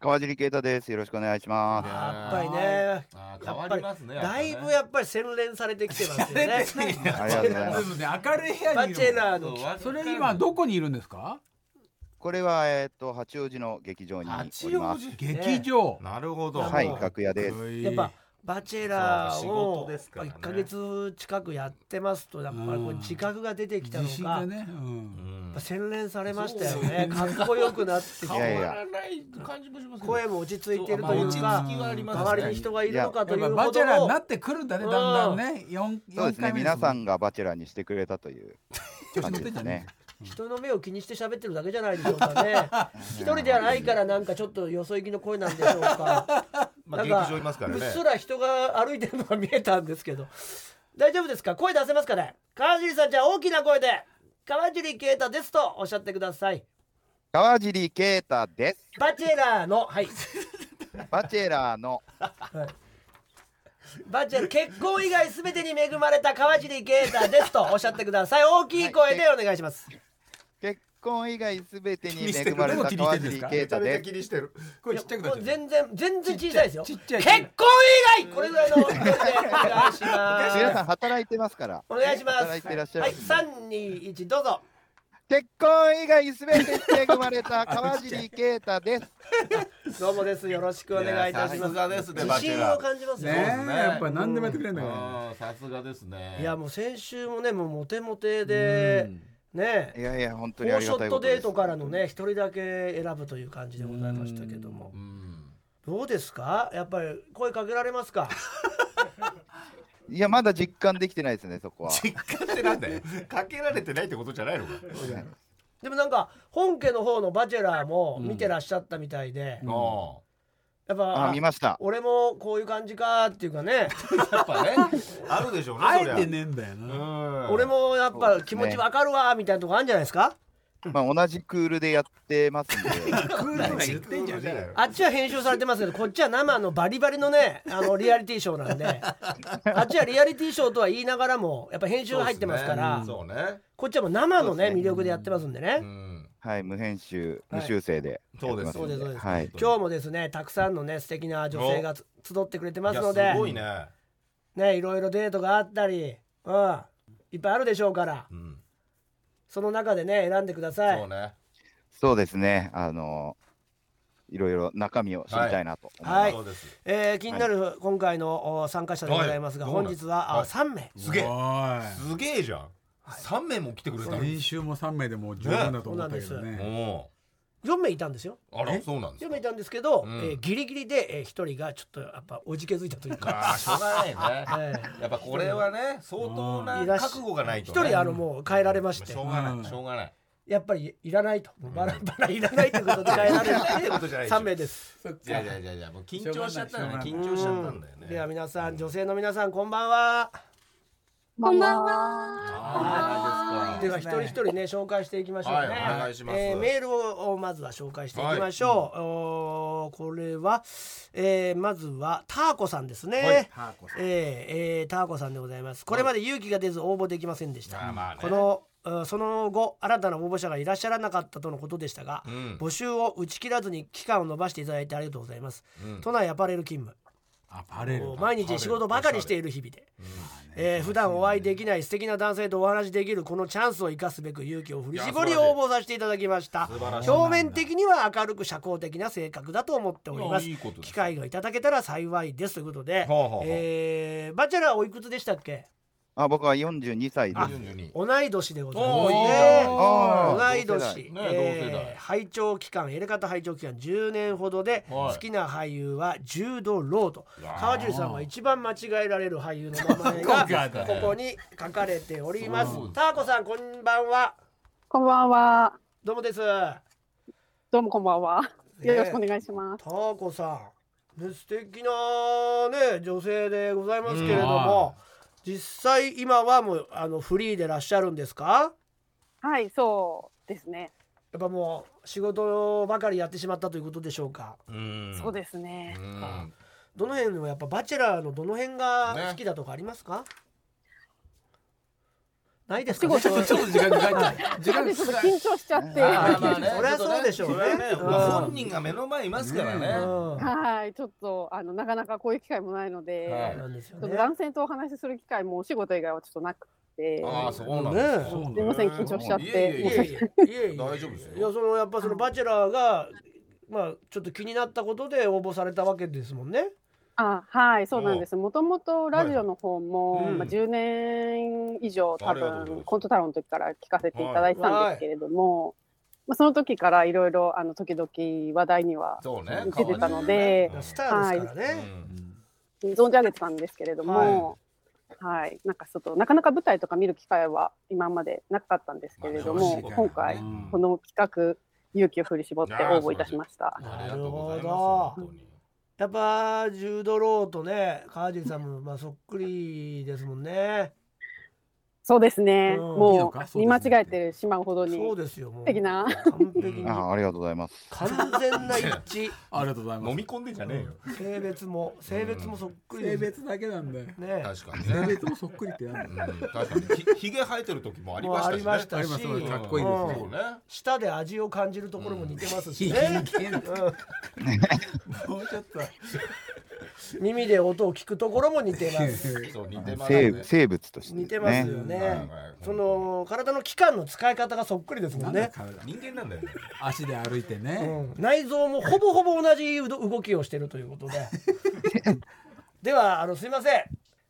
川尻啓太です。よろしくお願いします。やっぱりね。あーやっぱり変わりますねだいぶややっぱり洗練されてきてますよねありがとうございます。明るい部屋バにいるチェラーのそれ今どこにいるんですか？これはえっ、と八王子の劇場におります。八王子劇場。なるほど。はい、楽屋です。やっぱバチェラーを仕事ですからね。1か月近くやってますとやっぱりこううん。自覚が出てきたのか、う、うん。洗練されましたよね。かっこよくなってき変わいやいや。らない感じもしますね。声も落ち着いてるというかますね。周りに人がいるのかというバチェラーになってくるんだねだんだんね。四そうですね。皆さんががバチェラーにしてくれたという感じですね。人の目を気にして喋ってるだけじゃないでしょうかね。一人ではないからなんかちょっとよそ行きの声なんでしょうかまあ劇なんか場いますからね。うっすら人が歩いてるのが見えたんですけど。大丈夫ですか？声出せますかね？川尻さんじゃあ大きな声で川尻啓太ですとおっしゃってください。川尻啓太です。バチェラーのはい。バチェラーの。バチェラー結婚以外すべてに恵まれた川尻啓太ですとおっしゃってください。大きい声でお願いします、結婚以外すべてに恵まれた川尻啓太です。気にしてる。声ちっちゃくなっもうてる全然全然小さいですよ。ちっちゃい結婚以外これぐらいのお願いします。皆さん働いてますから。お願いします。働いていらっしゃる。はい三二一どうぞ。結婚以外すべてに恵まれた川尻啓太です。<laughs> どうもです。よろしくお願いいたします。さすがですね自信を感じますよ、ねねやっぱ何でもやってくれるんだから。うんさすがですね。いやもう先週もねもうモテモテでねいやいや本当にありがたいことです。ットデート。からのね一人だけ選ぶという感じでございましたけども。うん。どうですか？やっぱり声かけられますか？いやまだ実感できてないですねそこは。実感ってなんだよ。かけられてないってことじゃないのか。でもなんか本家の方の「バチェラー」も見てらっしゃったみたいで、うん。あやっぱあ見ました。俺もこういう感じかっていうかね。あ <laughs> やっぱね。あるでしょうねあえてね。えんだような、ん。俺もやっぱ気持ちわかるわみたいなとこあるんじゃないですか？まあ同じクールでやってますんで。クールとか言ってんじゃねえよ。あっちは編集されてますけどこっちは生のバリバリのねあのリアリティショーなんで。あっちはリアリティショーとは言いながらもやっぱ編集が入ってますから。そうね。こっちはもう生のねね。魅力でやってますんでね、うんはい無編集はい。無修正でそうです。そうですそうです、はい。今日もですねたくさんのね素敵な女性がつ集ってくれてますので。すごいね。ねいろいろデートがあったりうんいっぱいあるでしょうから。うん。その中でね選んでください。そうね。そうですね。あのいろいろ中身を知りたいなと思います。はい。そうです。えー気になる今回のお参加者でございますが、はい。本日は、あはい3名。すげえ。おすげえじゃん三名も来てくれた練習も3名でもう十分だと思ったけどそうなんねお4名いたんですよ。おあらそうなんです4か名いたんですけど、うん。えーギリギリで、えー、1人がちょっとやっぱおじけづいたというか、ああしょうがないね。え <laughs> やっぱこれはね相当な覚悟がないー、とね。1人あのもう変えられまして。しょうがなうんい。しょうがない。やっぱりいらないと。バラバラいらないということで変えられっててことじゃないでしょ。3名です。いやいやいやいやもう緊張しちゃったよね。しょうがない。緊張しちゃったんだよね。では皆さん女性の皆さんこんばんは。こんばんは。あでは一人一人ね紹介していきましょうね。はいお願いしますえーメールをまずは紹介していきましょう。おーこれは、えーまずはターコさんですね。はいターコさんえーえーターコさんでございます。これまで勇気が出ず応募できませんでした。まあまあねこのうんその後新たな応募者がいらっしゃらなかったとのことでしたが、うん募集を打ち切らずに期間を延ばしていただいてありがとうございます。うん都内アパレル勤務。毎日仕事ばかりしている日々で、えー普段お会いできない素敵な男性とお話しできるこのチャンスを生かすべく勇気を振り絞り応募させていただきました。表面的には明るく社交的な性格だと思っております。機会がいただけたら幸いです。ということで、ほうほうほう。えーバチェラーおいくつでしたっけ？あ僕は42歳です。42同い年でございます。同い年、同世代。ね同世代。えー拝聴期間エレカタ拝聴期間10年ほどで、はい。好きな俳優はジュード・ロー。ド川尻さんが一番間違えられる俳優の名前が <laughs> ここに書かれております。そう。ターコさんこんばんは。こんばんは。どうもです。どうもこんばんは。ねよろしくお願いします。ターコさん、ね、素敵なね女性でございますけれども、実際今はもうあのフリーでいらっしゃるんですか？はい、そうですね。やっぱもう仕事ばかりやってしまったということでしょうか？うん。そうですね。う。ん。どの辺のやっぱバチェラーのどの辺が好きだとかありますか、ないですか、ね、仕事ちょっと時間がかかっちゃう時間ちょっと緊張しちゃって。あはまあまあね <laughs> そりゃそうでしょうね。ね本人が目の前にいますからね。うん。い、ちょっとあのなかなかこういう機会もないので、はい。ちょっと男性とお話しする機会もお仕事以外はちょっとなくて、ああそうなんです。すみません緊張しちゃって。いえいえいえいえいえいえいえ。<laughs> 大丈夫ですよ。いやそのやっぱそのバチェラーがまあちょっと気になったことで応募されたわけですもんねあはいそうなんです。もともとラジオの方も、うんまあ、10年以上多分コント太郎の時から聞かせていただいてたんですけれども、まあ、その時からいろいろあの時々話題にはそうね。出てたので川スターですから尻ね、存じ上げてたんですけれども、はい。なんかちょっとなかなか舞台とか見る機会は今までなかったんですけれども、まあ今回うん。この企画勇気を振り絞って応募いたしました。ありがとうございます。なるほど本当にやっぱジュードローとね川尻さんもまあそっくりですもんね。そうですね、うん。いいのもうか？そうですね。見間違えてしまうほどに。そうですよもう。素敵な。完璧に。あありがとうございます。完全な一致。<laughs> ありがとうございます。飲み込んでんじゃねえよ。性別も性別もそっくり性です。別だけなんだよ。ね。確かに性ね別もそっくりってなんだようん。確かに。ひひげ生えてる時もありましたしね。もうありましたありますしかっこいいですねそうね舌で味を感じるところも似てますしいね、<laughs> もうちょっと耳で音を聞くところも似てます。<laughs> そう似てますね。生生物として、ね。似てますよね。はい。はいその体の器官の使い方がそっくりですもなんね、体。人間なんだよね。<laughs> 足で歩いてうねん、内臓もほぼほぼ同じ動きをしているということで。<laughs> ではあのすいません、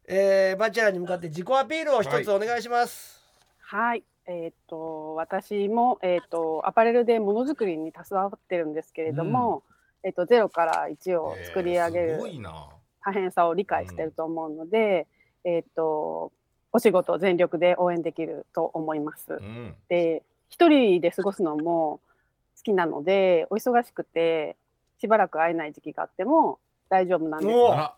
えー、バチェラーに向かって自己アピールを一つお願いします、はい、えーっと私も、えーっとアパレルでものづくりに携わってるんですけれども、えーっとゼロから1を作り上げえーる大変さを理解してると思うので、えーっとお仕事全力で応援できると思います。うん。で一人で過ごすのも好きなのでお忙しくてしばらく会えない時期があっても大丈夫なんです。おあ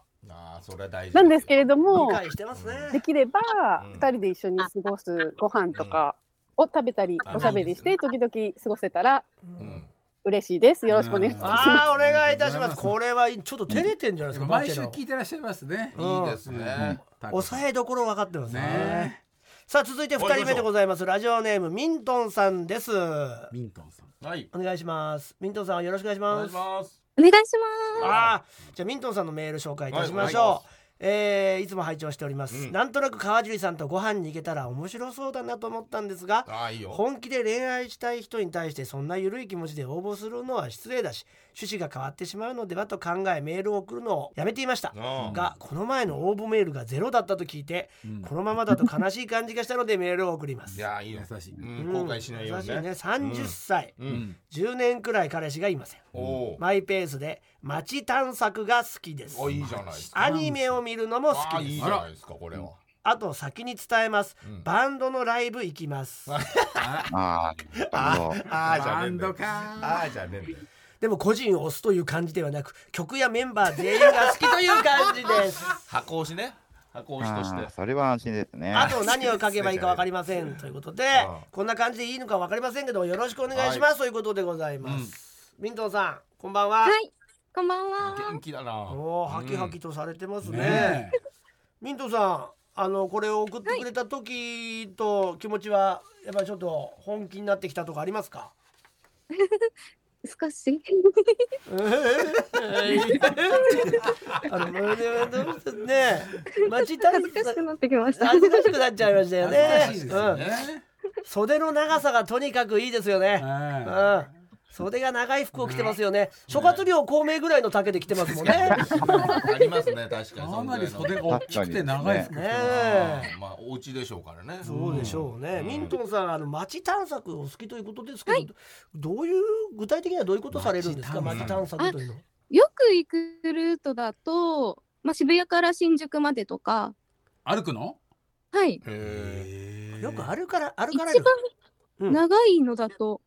それは大事なんですけれども理解してますね。できればうん。2人で一緒に過ごすご飯とかを食べたりうんおしゃべりして時々過ごせたらうん嬉しいです。よろしくお願いします。ああお願いいたします。これはちょっと照れてんじゃないですか、バ毎週聞いてらっしゃいますね。うん。いいですね。抑えどころ分かってますね。ね。さあ続いて2人目でございます。ラジオネームミントンさんです。ミントンさん。はい。お願いします。ミントンさんよろしくお願いしお願いますします。お願いします。ああじゃあミントンさんのメール紹介いたしましょう、えーいつも拝聴しております、うん。なんとなく川尻さんとご飯に行けたら面白そうだなと思ったんですがああいいよ。本気で恋愛したい人に対してそんな緩い気持ちで応募するのは失礼だし趣旨が変わってしまうのではと考えメールを送るのをやめていました。うんがこの前の応募メールがゼロだったと聞いてうん。このままだと悲しい感じがしたのでメールを送ります。いやいいよ優しい。うん。後悔しないようにね。優しいね。30歳、ううん。ん10年くらい彼氏がいません。おおマイペースで街探索が好きです。あいいじゃないですか。アニメを見るのも好あいいきですじゃないですかこれは。あと先に伝えます、うん。バンドのライブ行きます。あああ、なるほど。ああじゃバンドねえんだよ。かああじゃねえんだよ。でも個人を押すという感じではなく曲やメンバー全員が好きという感じです。<laughs> 箱押しね。箱押しとしあて。あそれは安心ですね。あと何を書けばいいか分かりません。ということでうんこんな感じでいいのか分かりませんけどよろしくお願いします、ということでございます、ミントンさんこんばんは、はい、こんばんは。元気だな。おおハキハキとされてますね。ねミントさんあのこれを送ってくれた時と気持ちはやっぱりちょっと本気になってきたとかありますか？<laughs> 少し。<laughs> あのね街探恥ずかしくなってきました。恥ずかしくなっちゃいましたよね。うん。ね袖の長さがとにかくいいですよね。うはん袖が長い服を着てますよね。諸葛亮孔明ぐらいの丈で着てますもんね。ありますね確かに。いかなり袖が大きくて長い服。ね。まあお家でしょうからね。そうでしょうね、うん。ミントンさんあの街探索お好きということですけど、どういう具体的にはどういうことされるんですか？街街探探索というの。はよく行くルートだと、まあ、渋谷から新宿までとか、歩くの？はい。へよくあるから歩一かれる。うん。番長いのだと、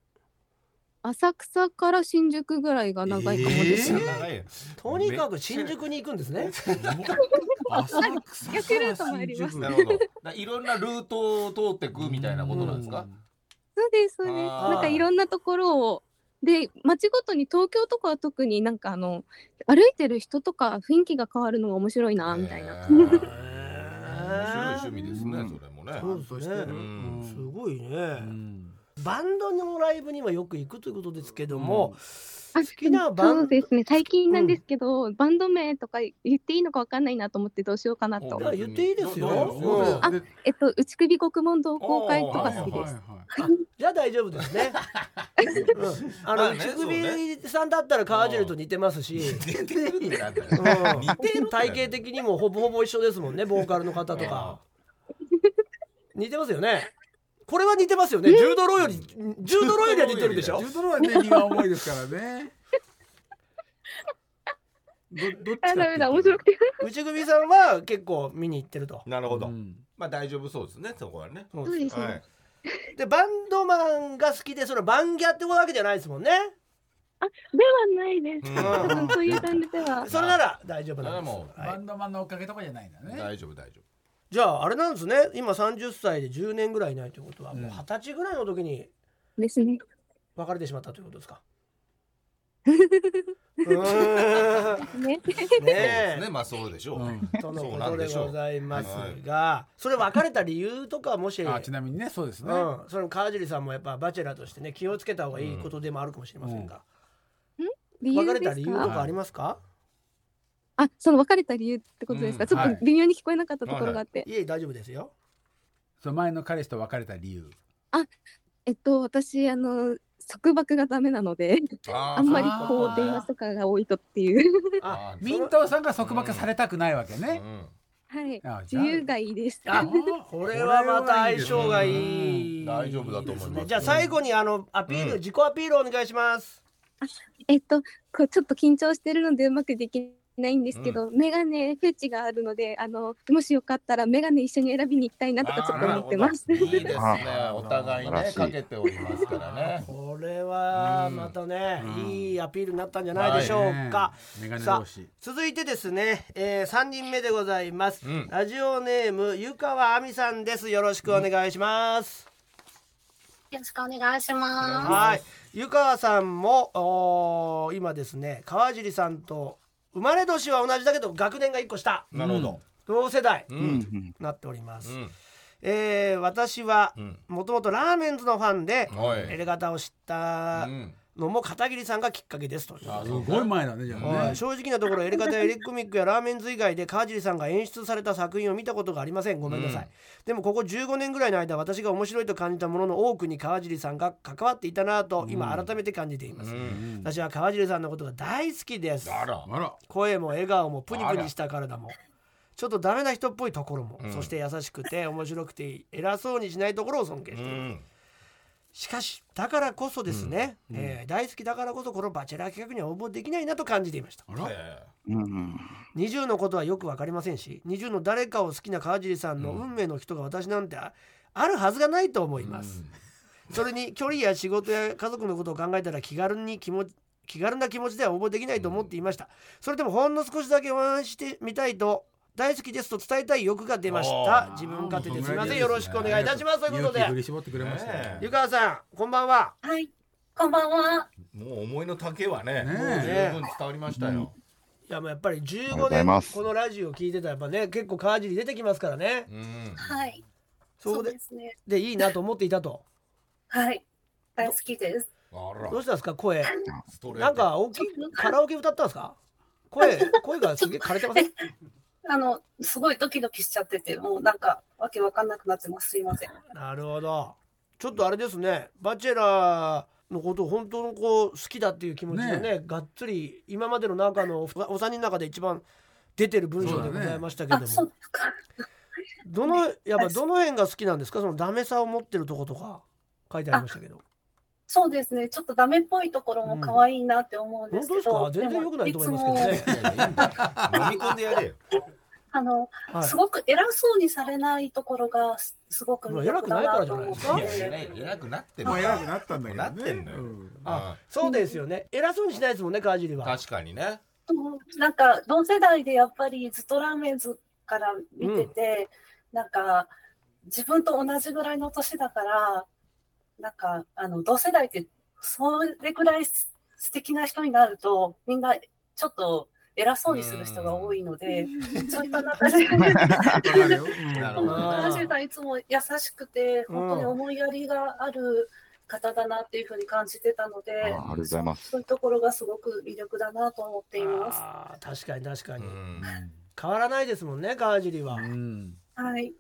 浅草から新宿ぐらいが長いかもです。ええとにかく新宿に行くんですね。浅草 <laughs> 逆ルートもありますなるほどだいろんなルートを通ってくみたいなことなんですか？そうです、そうです。あー。なんかいろんなところを、で、街ごとに東京とかは特になんかあの、歩いてる人とか雰囲気が変わるのが面白いな、みたいな。へー面白い趣味ですねうん。それもね。そうですね。うん。すごいね、うんバンドのライブにはよく行くということですけども、あ好きなバンそうですね。最近なんですけど、バンド名とか言っていいのかわかんないなと思ってどうしようかなと。言っていいですよ。どうぞどうぞあえっと内首獄門同好会とか好きです。じゃあ大丈夫ですね。<laughs> うん、あの、内首さんだったら川尻と似てますし、似てるんだよ。うん似てるって体型的にもほぼほぼ一緒ですもんね、ボーカルの方とか。似てますよね。これは似てますよね。柔道ローより、柔道ローよりは似てるでしょ？ジ。ュートロはね荷が重いですからねどどっちかあっていう内首さんは結構見に行ってると。なるほどうんまあ大丈夫そうですねそこはねそうですね、はいで、バンドマンが好きで、そのバンギャってわけじゃないですもんね。ではないです、うんそういう感じではそれなら大丈夫なんです。もうはいバンドマンのおかげとかじゃないんだね大丈夫大丈じゃあ、あれなんですね。今30歳で10年ぐらいいないということは、もううん20歳ぐらいの時にですね。別れてしまったということですか？ね。夫ねそうでえすね。まあそうでしょう。うん。とのことでございますが、それ別れた理由とかもし、あちなみにねそうですね、うん、その川尻さんもやっぱバチェラーとしてね気をつけた方がいいことでもあるかもしれませんが、理由別れたですか？理由とかありますか？あその別れた理由ってことですか、うんちょっと微妙に聞こえなかったところがあって、いえ大丈夫ですよ。そう前の彼氏と別れた理由。えっと私あの束縛がダメなのでああんまりあーこう電話とかが多いとっていう。あ、ミントさんが束縛されたくないわけね、はい。あじゃあ。自由がいいです。あこれはまた相性がいい。うん。大丈夫だと思います。ですねじゃあ最後にあのアピール、うん。自己アピールお願いします。えっとこうちょっと緊張してるのでうまくできないんですけど、メガネフェチがあるのであのもしよかったらメガネ一緒に選びに行きたいなとかちょっと思ってます。いいですね。あお互いねかけておりますからね。これはまたね、うん。いいアピールになったんじゃないでしょうか。ねメガネさあ続いてですね、えー、3人目でございます、うん。ラジオネーム湯川亜美さんです。よろしくお願いします、よろしくお願いします。はい。湯川さんも今ですね川尻さんと生まれ年は同じだけど学年が1個下。なるほど。同世代。ううん。んなっております、うん。えー私はうん。もともとラーメンズのファンでおい。エレガタを知ったうんのも片桐さんがきっかけですというあすごい前だねじゃあね。はい。正直なところエレガタやエレコミックやラーメンズ以外で川尻さんが演出された作品を見たことがありません。ごめんなさい、うん。でもここ15年ぐらいの間私が面白いと感じたものの多くに川尻さんが関わっていたなと今改めて感じています、うん。私は川尻さんのことが大好きです。声も笑顔もプニプニした体も。ちょっとダメな人っぽいところも、うん。そして優しくて面白くて偉そうにしないところを尊敬していしかしだからこそですね、うん。えー大好きだからこそこのバチェラー企画には応募できないなと感じていました。あら。えうん20のことはよく分かりませんし20の誰かを好きな川尻さんのうん。運命の人が私なんてああるはずがないと思います、それに距離や仕事や家族のことを考えたら気軽に気持ち気軽な気持ちでは応募できないと思っていました、それでもほんの少しだけお話ししてみたいと大好きですと伝えたい欲が出ました。自分勝手ですみません。よろしくお願いいたします。ということで。勇気振り絞ってくれましたねね湯川さんこんばんは。はい、こんばんは。もう思いの丈はねねもう十分伝わりましたよ。いやもうやっぱりありがとう15ござい年このラジオ聞いてたらやっぱね結構川尻出てきますからね。うん。はい、そこでですね。でいいなと思っていたと。はい、大好きです。どうしたんですか？声。なんか大きいカラオケ歌ったんですか？声声がすげえ枯れてません？あの、すごいドキドキしちゃってて、もうなんかわけわかんなくなってます。すいません。なるほど。ちょっとあれですね。バチェラーのことを本当のこう好きだっていう気持ちでねがっつり今までの中のおお三人の中で一番出てる文章でございましたけどあ、も、そうですか。どのやっぱどの辺が好きなんですか？そのダメさを持ってるとことか書いてありましたけどそうですね。ちょっとダメっぽいところも可愛いなって思うんですすけど、か？全然良くないと思いますけどね。飲み込んでやれよ。あの、はい。すごく偉そうにされないところがすすごく偉くないからじゃないですか偉くなってるもう偉くなったんだけどね。なってんのよ。うん。あそうですよね。偉そうにしないですもんね川尻は。確かにね。うん。なんか同世代でやっぱりずっとラーメンズから見てて、なんか自分と同じぐらいの年だからなんかあの同世代ってそれぐらいす素敵な人になるとみんなちょっと偉そうにする人が多いので、そういった中でわかるよ。うん。<laughs> なるほど。ね70代いつも優しくて本当に思いやりがある方だなっていうふうに感じてたので、あありがとうございます。そういうところがすごく魅力だなと思っています。確かに確かに、うん。変わらないですもんね川尻は。うん。はい。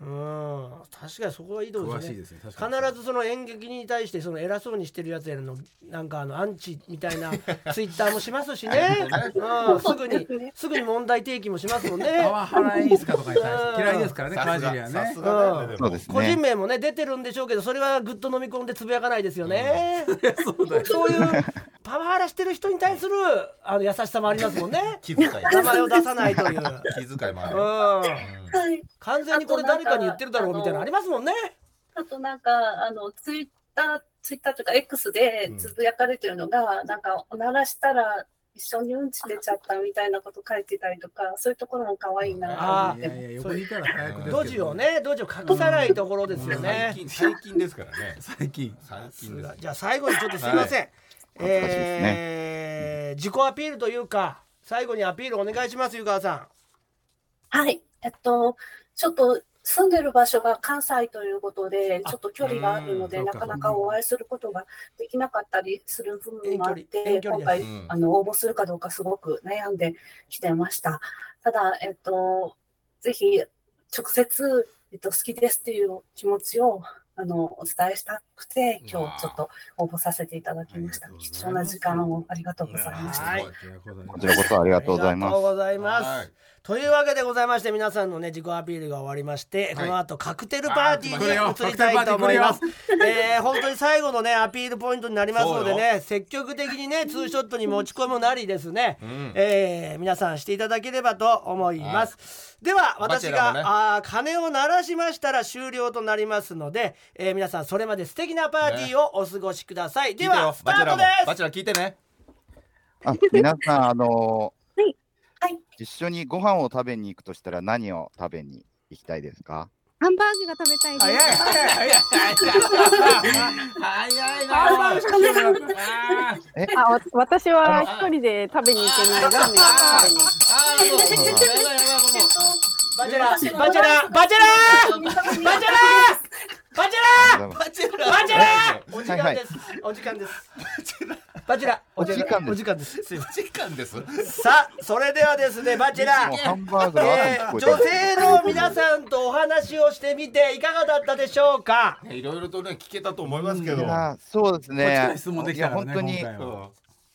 うん。確かにそこはいいとこですね。ですね必ずその演劇に対してその偉そうにしてるやつやるのなんかあのアンチみたいな <laughs> ツイッターもしますしね、うん、すぐにすぐに問題提起もしますもんね。パワハラ演出家とかに対してうん。嫌いですからねはね。個人ね。名もね出てるんでしょうけどそれはぐっと飲み込んでつぶやかないですよね、そういうパワハラしてる人に対するあの優しさもありますもんね。<laughs> 気遣い。名前を出さないという、気遣いもある、うん、はい。完全にこれ誰かに言ってるだろうみたいなのありますもんね。あとなんか、あの、ツイッター、ツイッターというか X でつぶやかれてるのが、なんか、おならしたら一緒にうんち出ちゃったみたいなこと書いてたりとか、そういうところも可愛いなと思あって。ドジをねドジを隠さないところですよね。最近最近ですからね。最近。最近です。じゃあ最後にちょっとすいません、恥ずかしいですえー自己アピールというか最後にアピールお願いします湯川さはい。えっと、ちょっと住んでる場所が関西ということで、ちょっと距離があるので、うん。なかなかお会いすることができなかったりする部分もあって、今回あの、応募するかどうかすごく悩んできてました。ただ、えっと、ぜひ、直接、えっと、好きですっていう気持ちを、あの、お伝えしたくて、今日ちょっと応募させていただきました。貴重な時間をありがとうございました。はい。こちらこそありんがとうございます。ありがとう。ございます、はいというわけでございまして皆さんのね自己アピールが終わりまして、この後カクテルパーティーに移りたいと思います。えー本当に最後のねアピールポイントになりますのでね積極的にねツーショットに持ち込むなりですね、ん。えー皆さんしていただければと思います。では私が、あー鐘を鳴らしましたら終了となりますので、えー皆さんそれまで素敵なパーティーをお過ごしください。ではスタートでバチェラーもバす。チェラー聞いてね。あ皆さん、あのはいはい一緒にご飯を食べに行くとしたら何を食べに行きたいですか？ハンバーグが食べたいです。早いあ、わ私は一人で食べに行けないラーメンを食べに。あーそうやばいやばいもうもうバチェラーバチェラーバチェラーバチェラーバチェラーバチェラーバチェラーお時間です。お時間です。バチェラーお時間ですお時間です。すいません時間ですさあそれではですねバチェラー。女性の皆さんとお話をしてみていかがだったでしょうか？ねいろいろとね聞けたと思いますけどそうですこっちからね。質問できたね本当に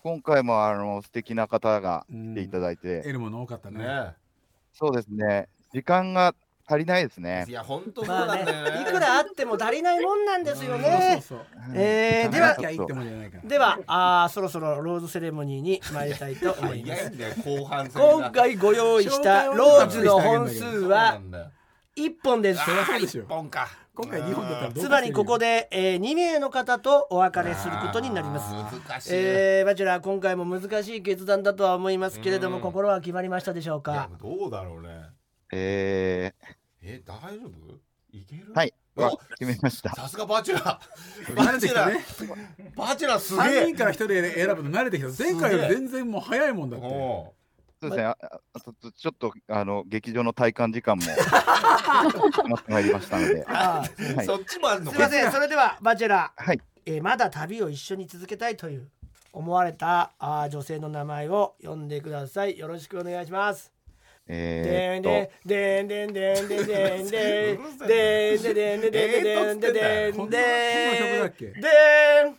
今回もあの素敵な方が来ていただいて、得るもの多かったねねそうですね。時間が足りないですね。い。や本当ね。ねいくらあっても足りないもんなんですよね。そうそうえーではではあーそろそろローズセレモニーに参りたいと思います。早い。んだよ後半戦が今回ご用意したローズの本数はんだよ。1本です。一本か。今回2本だったつまりここで、えー、2名の方とお別れすることになります。難しい、えー、バチェラー今回も難しい決断だとは思いますけれどもうん。心は決まりましたでしょうか？どうだろうね。ええ大丈夫？いける？ー、はい、決めました。さすがバチェラー。慣バチェラれてきたね。ー。バチェラーすげ3え人から1人で選ぶの慣れてきた。前回より全然もう早いもんだって。おそうですね。ああとちょっとあの劇場の体感時間も <laughs> 待ってまいりましたので、そっちもあるのすいません。それではバチェラー、はい。えーまだ旅を一緒に続けたいという思われたあー女性の名前を呼んでください。よろしくお願いしますえでんー、でんでんでんでんでんでんでんでんでんでんでんでんでんでんでんでんでん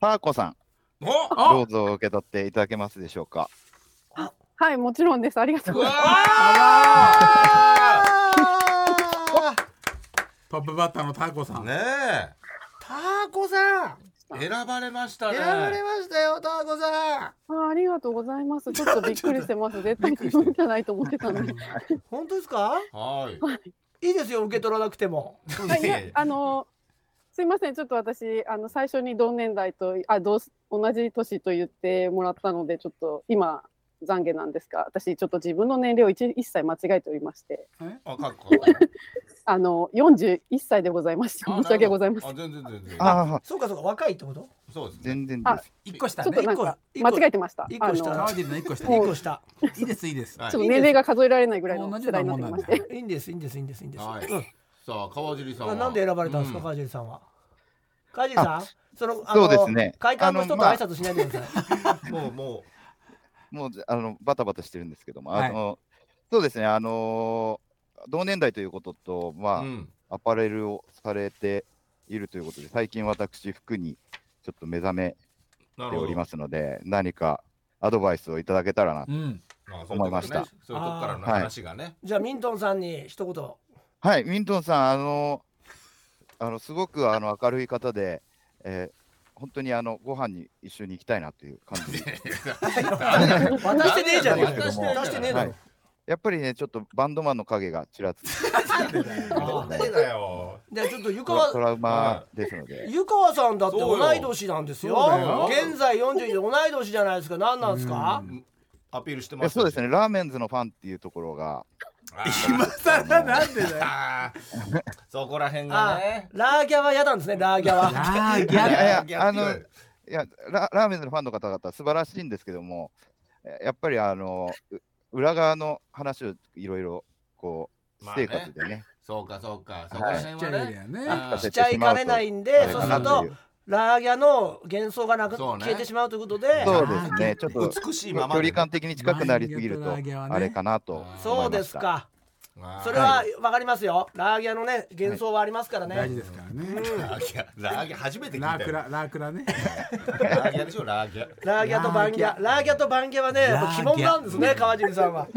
パーコさん、おどうぞ受け取っていただけますでしょうか。はい、もちろんです。ありがとうございます。トップバッターのタコさんねえターコさん選ばれましたね。選ばれましたよターコさんあありがとうございます。<laughs> ちょっとびっくりしてます。絶対自分じゃないと思ってたんで。本当ですか？はい。い。いですよ受け取らなくても。はい、いやあのすいません、ちょっと私あの最初に同年代とあ同同じ年と言ってもらったのでちょっと今懺悔なんですが、私ちょっと自分の年齢を一一切間違えておりまして、あかっこあの41歳でございました。申し訳ございません。あ全然全然。ああ、そうかそうか若いってこと？そうですね。あ全然です。1個下ね。ちょっとなんか一個間違えてました。一個下。川尻の1個下。一個下。いいですいいです。はいちょっと年齢が数えられないぐらいの世代になってまして。いいんですいいんですいいんですいいんです、はい。うん。さあ川尻さんは？なんで選ばれたんですか、う川尻さんは？カジさん？そのあのそうですね。会館の人と挨拶しないでください、<laughs> もうももうあのバタバタしてるんですけども、はい。あのそうですね、あの同年代ということと、まあうん。アパレルをされているということで、最近私、服にちょっと目覚めておりますので、何かアドバイスをいただけたらなと。思いました。ねそういうとこからの話がね。じゃあミントンさんに一言。はい、ミントンさん、あの、あのすごくあの明るい方で、えー本当にあのご飯に一緒に行きたいなという感じで。<laughs> 渡してねえじゃねえ渡してねえだろ、はいやっぱりね、ちょっとバンドマンの影がちらつなんでだよ。じゃあちょっと湯ト川ラウマですので、湯川さんだって同い年なんですよ。現在40で同い年じゃないですか。何なんですか？アピールしています。やそうですね、ラーメンズのファンっていうところが、今更なんでだよ。あ <laughs> ーそこら辺があねラーギャは嫌なんですねラーギャは。あー、ギいャル。やいや、あの、いやラ、ラーメンズのファンの方々、素晴らしいんですけども、えやっぱりあの、う裏側の話をいろいろ、こう、まあね。私生活でね、そうかそうか。そこはいらちっちゃ辺はねいエリアね。あーしちゃいかねないんでそうするとラーギャの幻想がなくそうね。消えてしまうということで。そうですね、ちょっと美しい距ままで。離感的に近くなりすぎるとね。あれかなと思いました。そうですか。それはわかりますよ。ラーギャのね幻想はありますからね。大事ですからね。ラーギャラーギャ初めて聞いラークラ、ラークラね。ラーギャでしょラーギャ。ラーギャとバンギャ。ラーギャとバンギャはねラーギャもう鬼門なんですね川尻さんは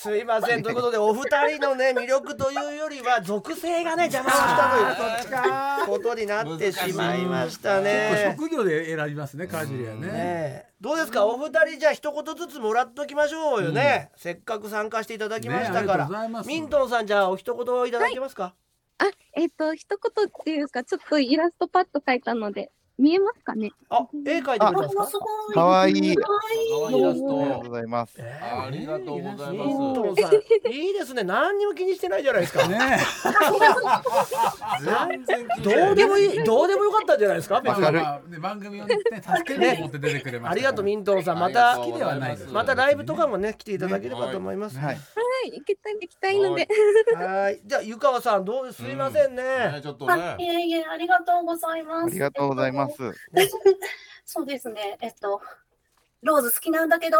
すいません。ということでお二人のね魅力というよりは属性がね邪魔をしたということになってしまいましたね。職業で選びますね、カージリはね。ねえ。どうですか？お二人じゃあ一言ずつもらっときましょうよね、せっかく参加していただきましたねありから、がとうございます。ミントンさんじゃあお一言いただけますか、あ、えっ、と、一言っていうか、ちょっとイラストパッと描いたので、見えますかね？あ絵描いてくれたんですかわいいかわいい。イラスありがとうトございます。えありがとうございまトンさんいいですね何にも気にしてないじゃないですか、ねす <laughs> 全然どうでもいいどうでもよかったんじゃないですか？別に明るいまあね番組をね、助けて出てくれました。ありがとうミントンさんまたます好きではないですまたライブとかもね来ていただければと思います、はい。はい、行きたい、行きたいので。はいじゃあ湯川さんどうですすいませんね、ねちょっとあねいえいえ、ありがとうございます。ありがとうございます。えっと。<laughs> そうですね。えっと、ローズ好きなんだけど、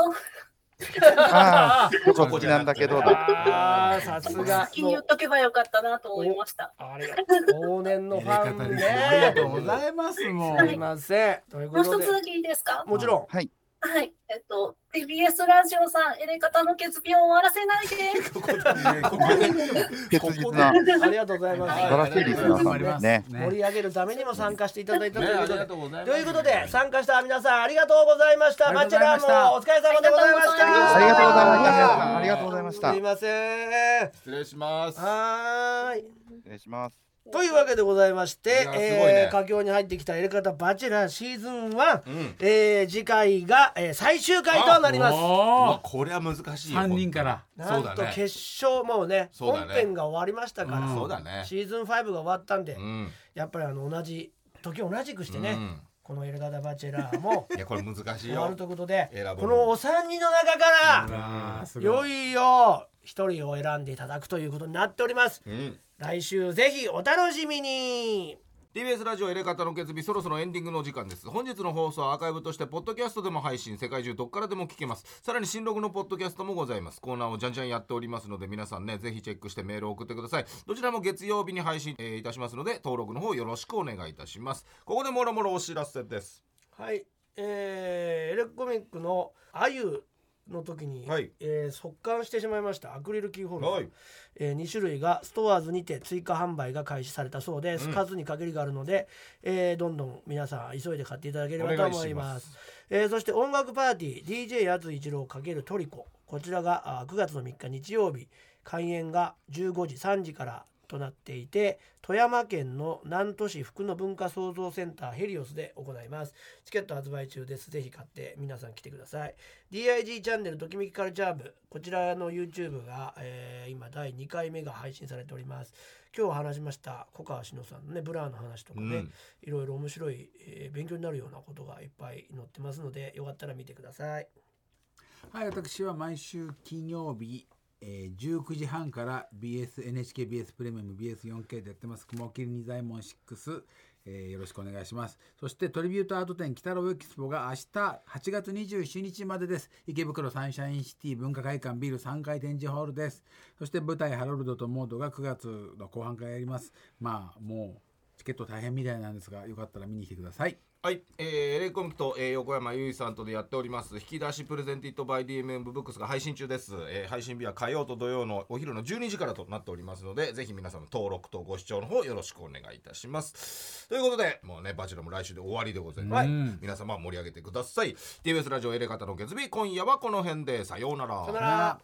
ああ、チョコ好きなんだけどだ。ああさすが先に言っとけばよかったなと思いました。ありがとう往年のファン入れ方ですありがねとうございますもう。すいませんもう一つだけいいですか？もちろんはい。はい。えっと、TBS ラジオさん、エレカタの決病を終わらせないで。切実な、ありがとうございます素晴らしいリスナーさんですね。盛り上げるためにも参加していただいたとねありいうことでがとうございうことで参加した皆さんありがとうございましたありがバチェラーとうございましたもお疲れ様でございましたありがとうございました。ありがとうございました。失すいません失礼しますはーい礼します。というわけでございましてね。えー佳境に入ってきた「エレカタバチェラーシーズン1」うん。えー次回が、えー最終回となります。これは難しいよ三人から。なんと決勝もうね。本編が終わりましたから、うん。そうだね。シーズン5が終わったんで、うん。やっぱりあの同じ時同じくしてね、うん。この「エレガタバチェラー」も <laughs> いやこれ難しいよ。終わるということでこのお三人の中からあーすいごい。よいよ一人を選んでいただくということになっております。うん来週ぜひお楽しみに。TBS ラジオエレカタの決日そろそろエンディングの時間です。本日の放送はアーカイブとしてポッドキャストでも配信世界中どっからでも聞けます。さらに新録のポッドキャストもございます。コーナーをじゃんじゃんやっておりますので皆さんねぜひチェックしてメールを送ってください。どちらも月曜日に配信、えーいたしますので登録の方よろしくお願いいたします。ここでもろもろお知らせです。はい。えーエレコミックの「あゆ」の時に、はい。えー速乾してしまいました。アクリルキーホルダー、はい。え2種類がストアーズにて追加販売が開始されたそうです、うん。数に限りがあるので、えーどんどん皆さん急いで買っていただければと思います。えーそして音楽パーティー DJ やつ一郎×トリコ。こちらがあ9月の3日日曜日。開演が15時3時からとなっていて富山県の南砺市福の文化創造センターヘリオスで行います。チケット発売中です。ぜひ買って皆さん来てください。DIG チャンネルときめきカルチャー部。こちらの YouTube が、えー今第2回目が配信されております。今日話しました小川志乃さんのねブラーの話とかね、うん。いろいろ面白い、えー勉強になるようなことがいっぱい載ってますのでよかったら見てください。はい、私は毎週金曜日えー19時半から BSNHKBS プレミアム BS4K でやってます。雲霧仁左衛門6、えーよろしくお願いします。そしてトリビュートアート展北郎エキスポが明日8月27日までです。池袋サンシャインシティ文化会館ビル3階展示ホールです。そして舞台ハロルドとモードが9月の後半からやります。まあもうチケット大変みたいなんですがよかったら見に来てください。はい、えー、レイコミックと、えー、横山由依さんとでやっております。引き出しプレゼンティットバイ DMM ブックスが配信中です、えー配信日は火曜と土曜のお昼の12時からとなっておりますのでぜひ皆様登録とご視聴の方よろしくお願いいたします。ということでもうねバチェラーも来週で終わりでございます、うん。皆様盛り上げてください。TBS ラジオエレガタの月日今夜はこの辺で。さようなら。さよなら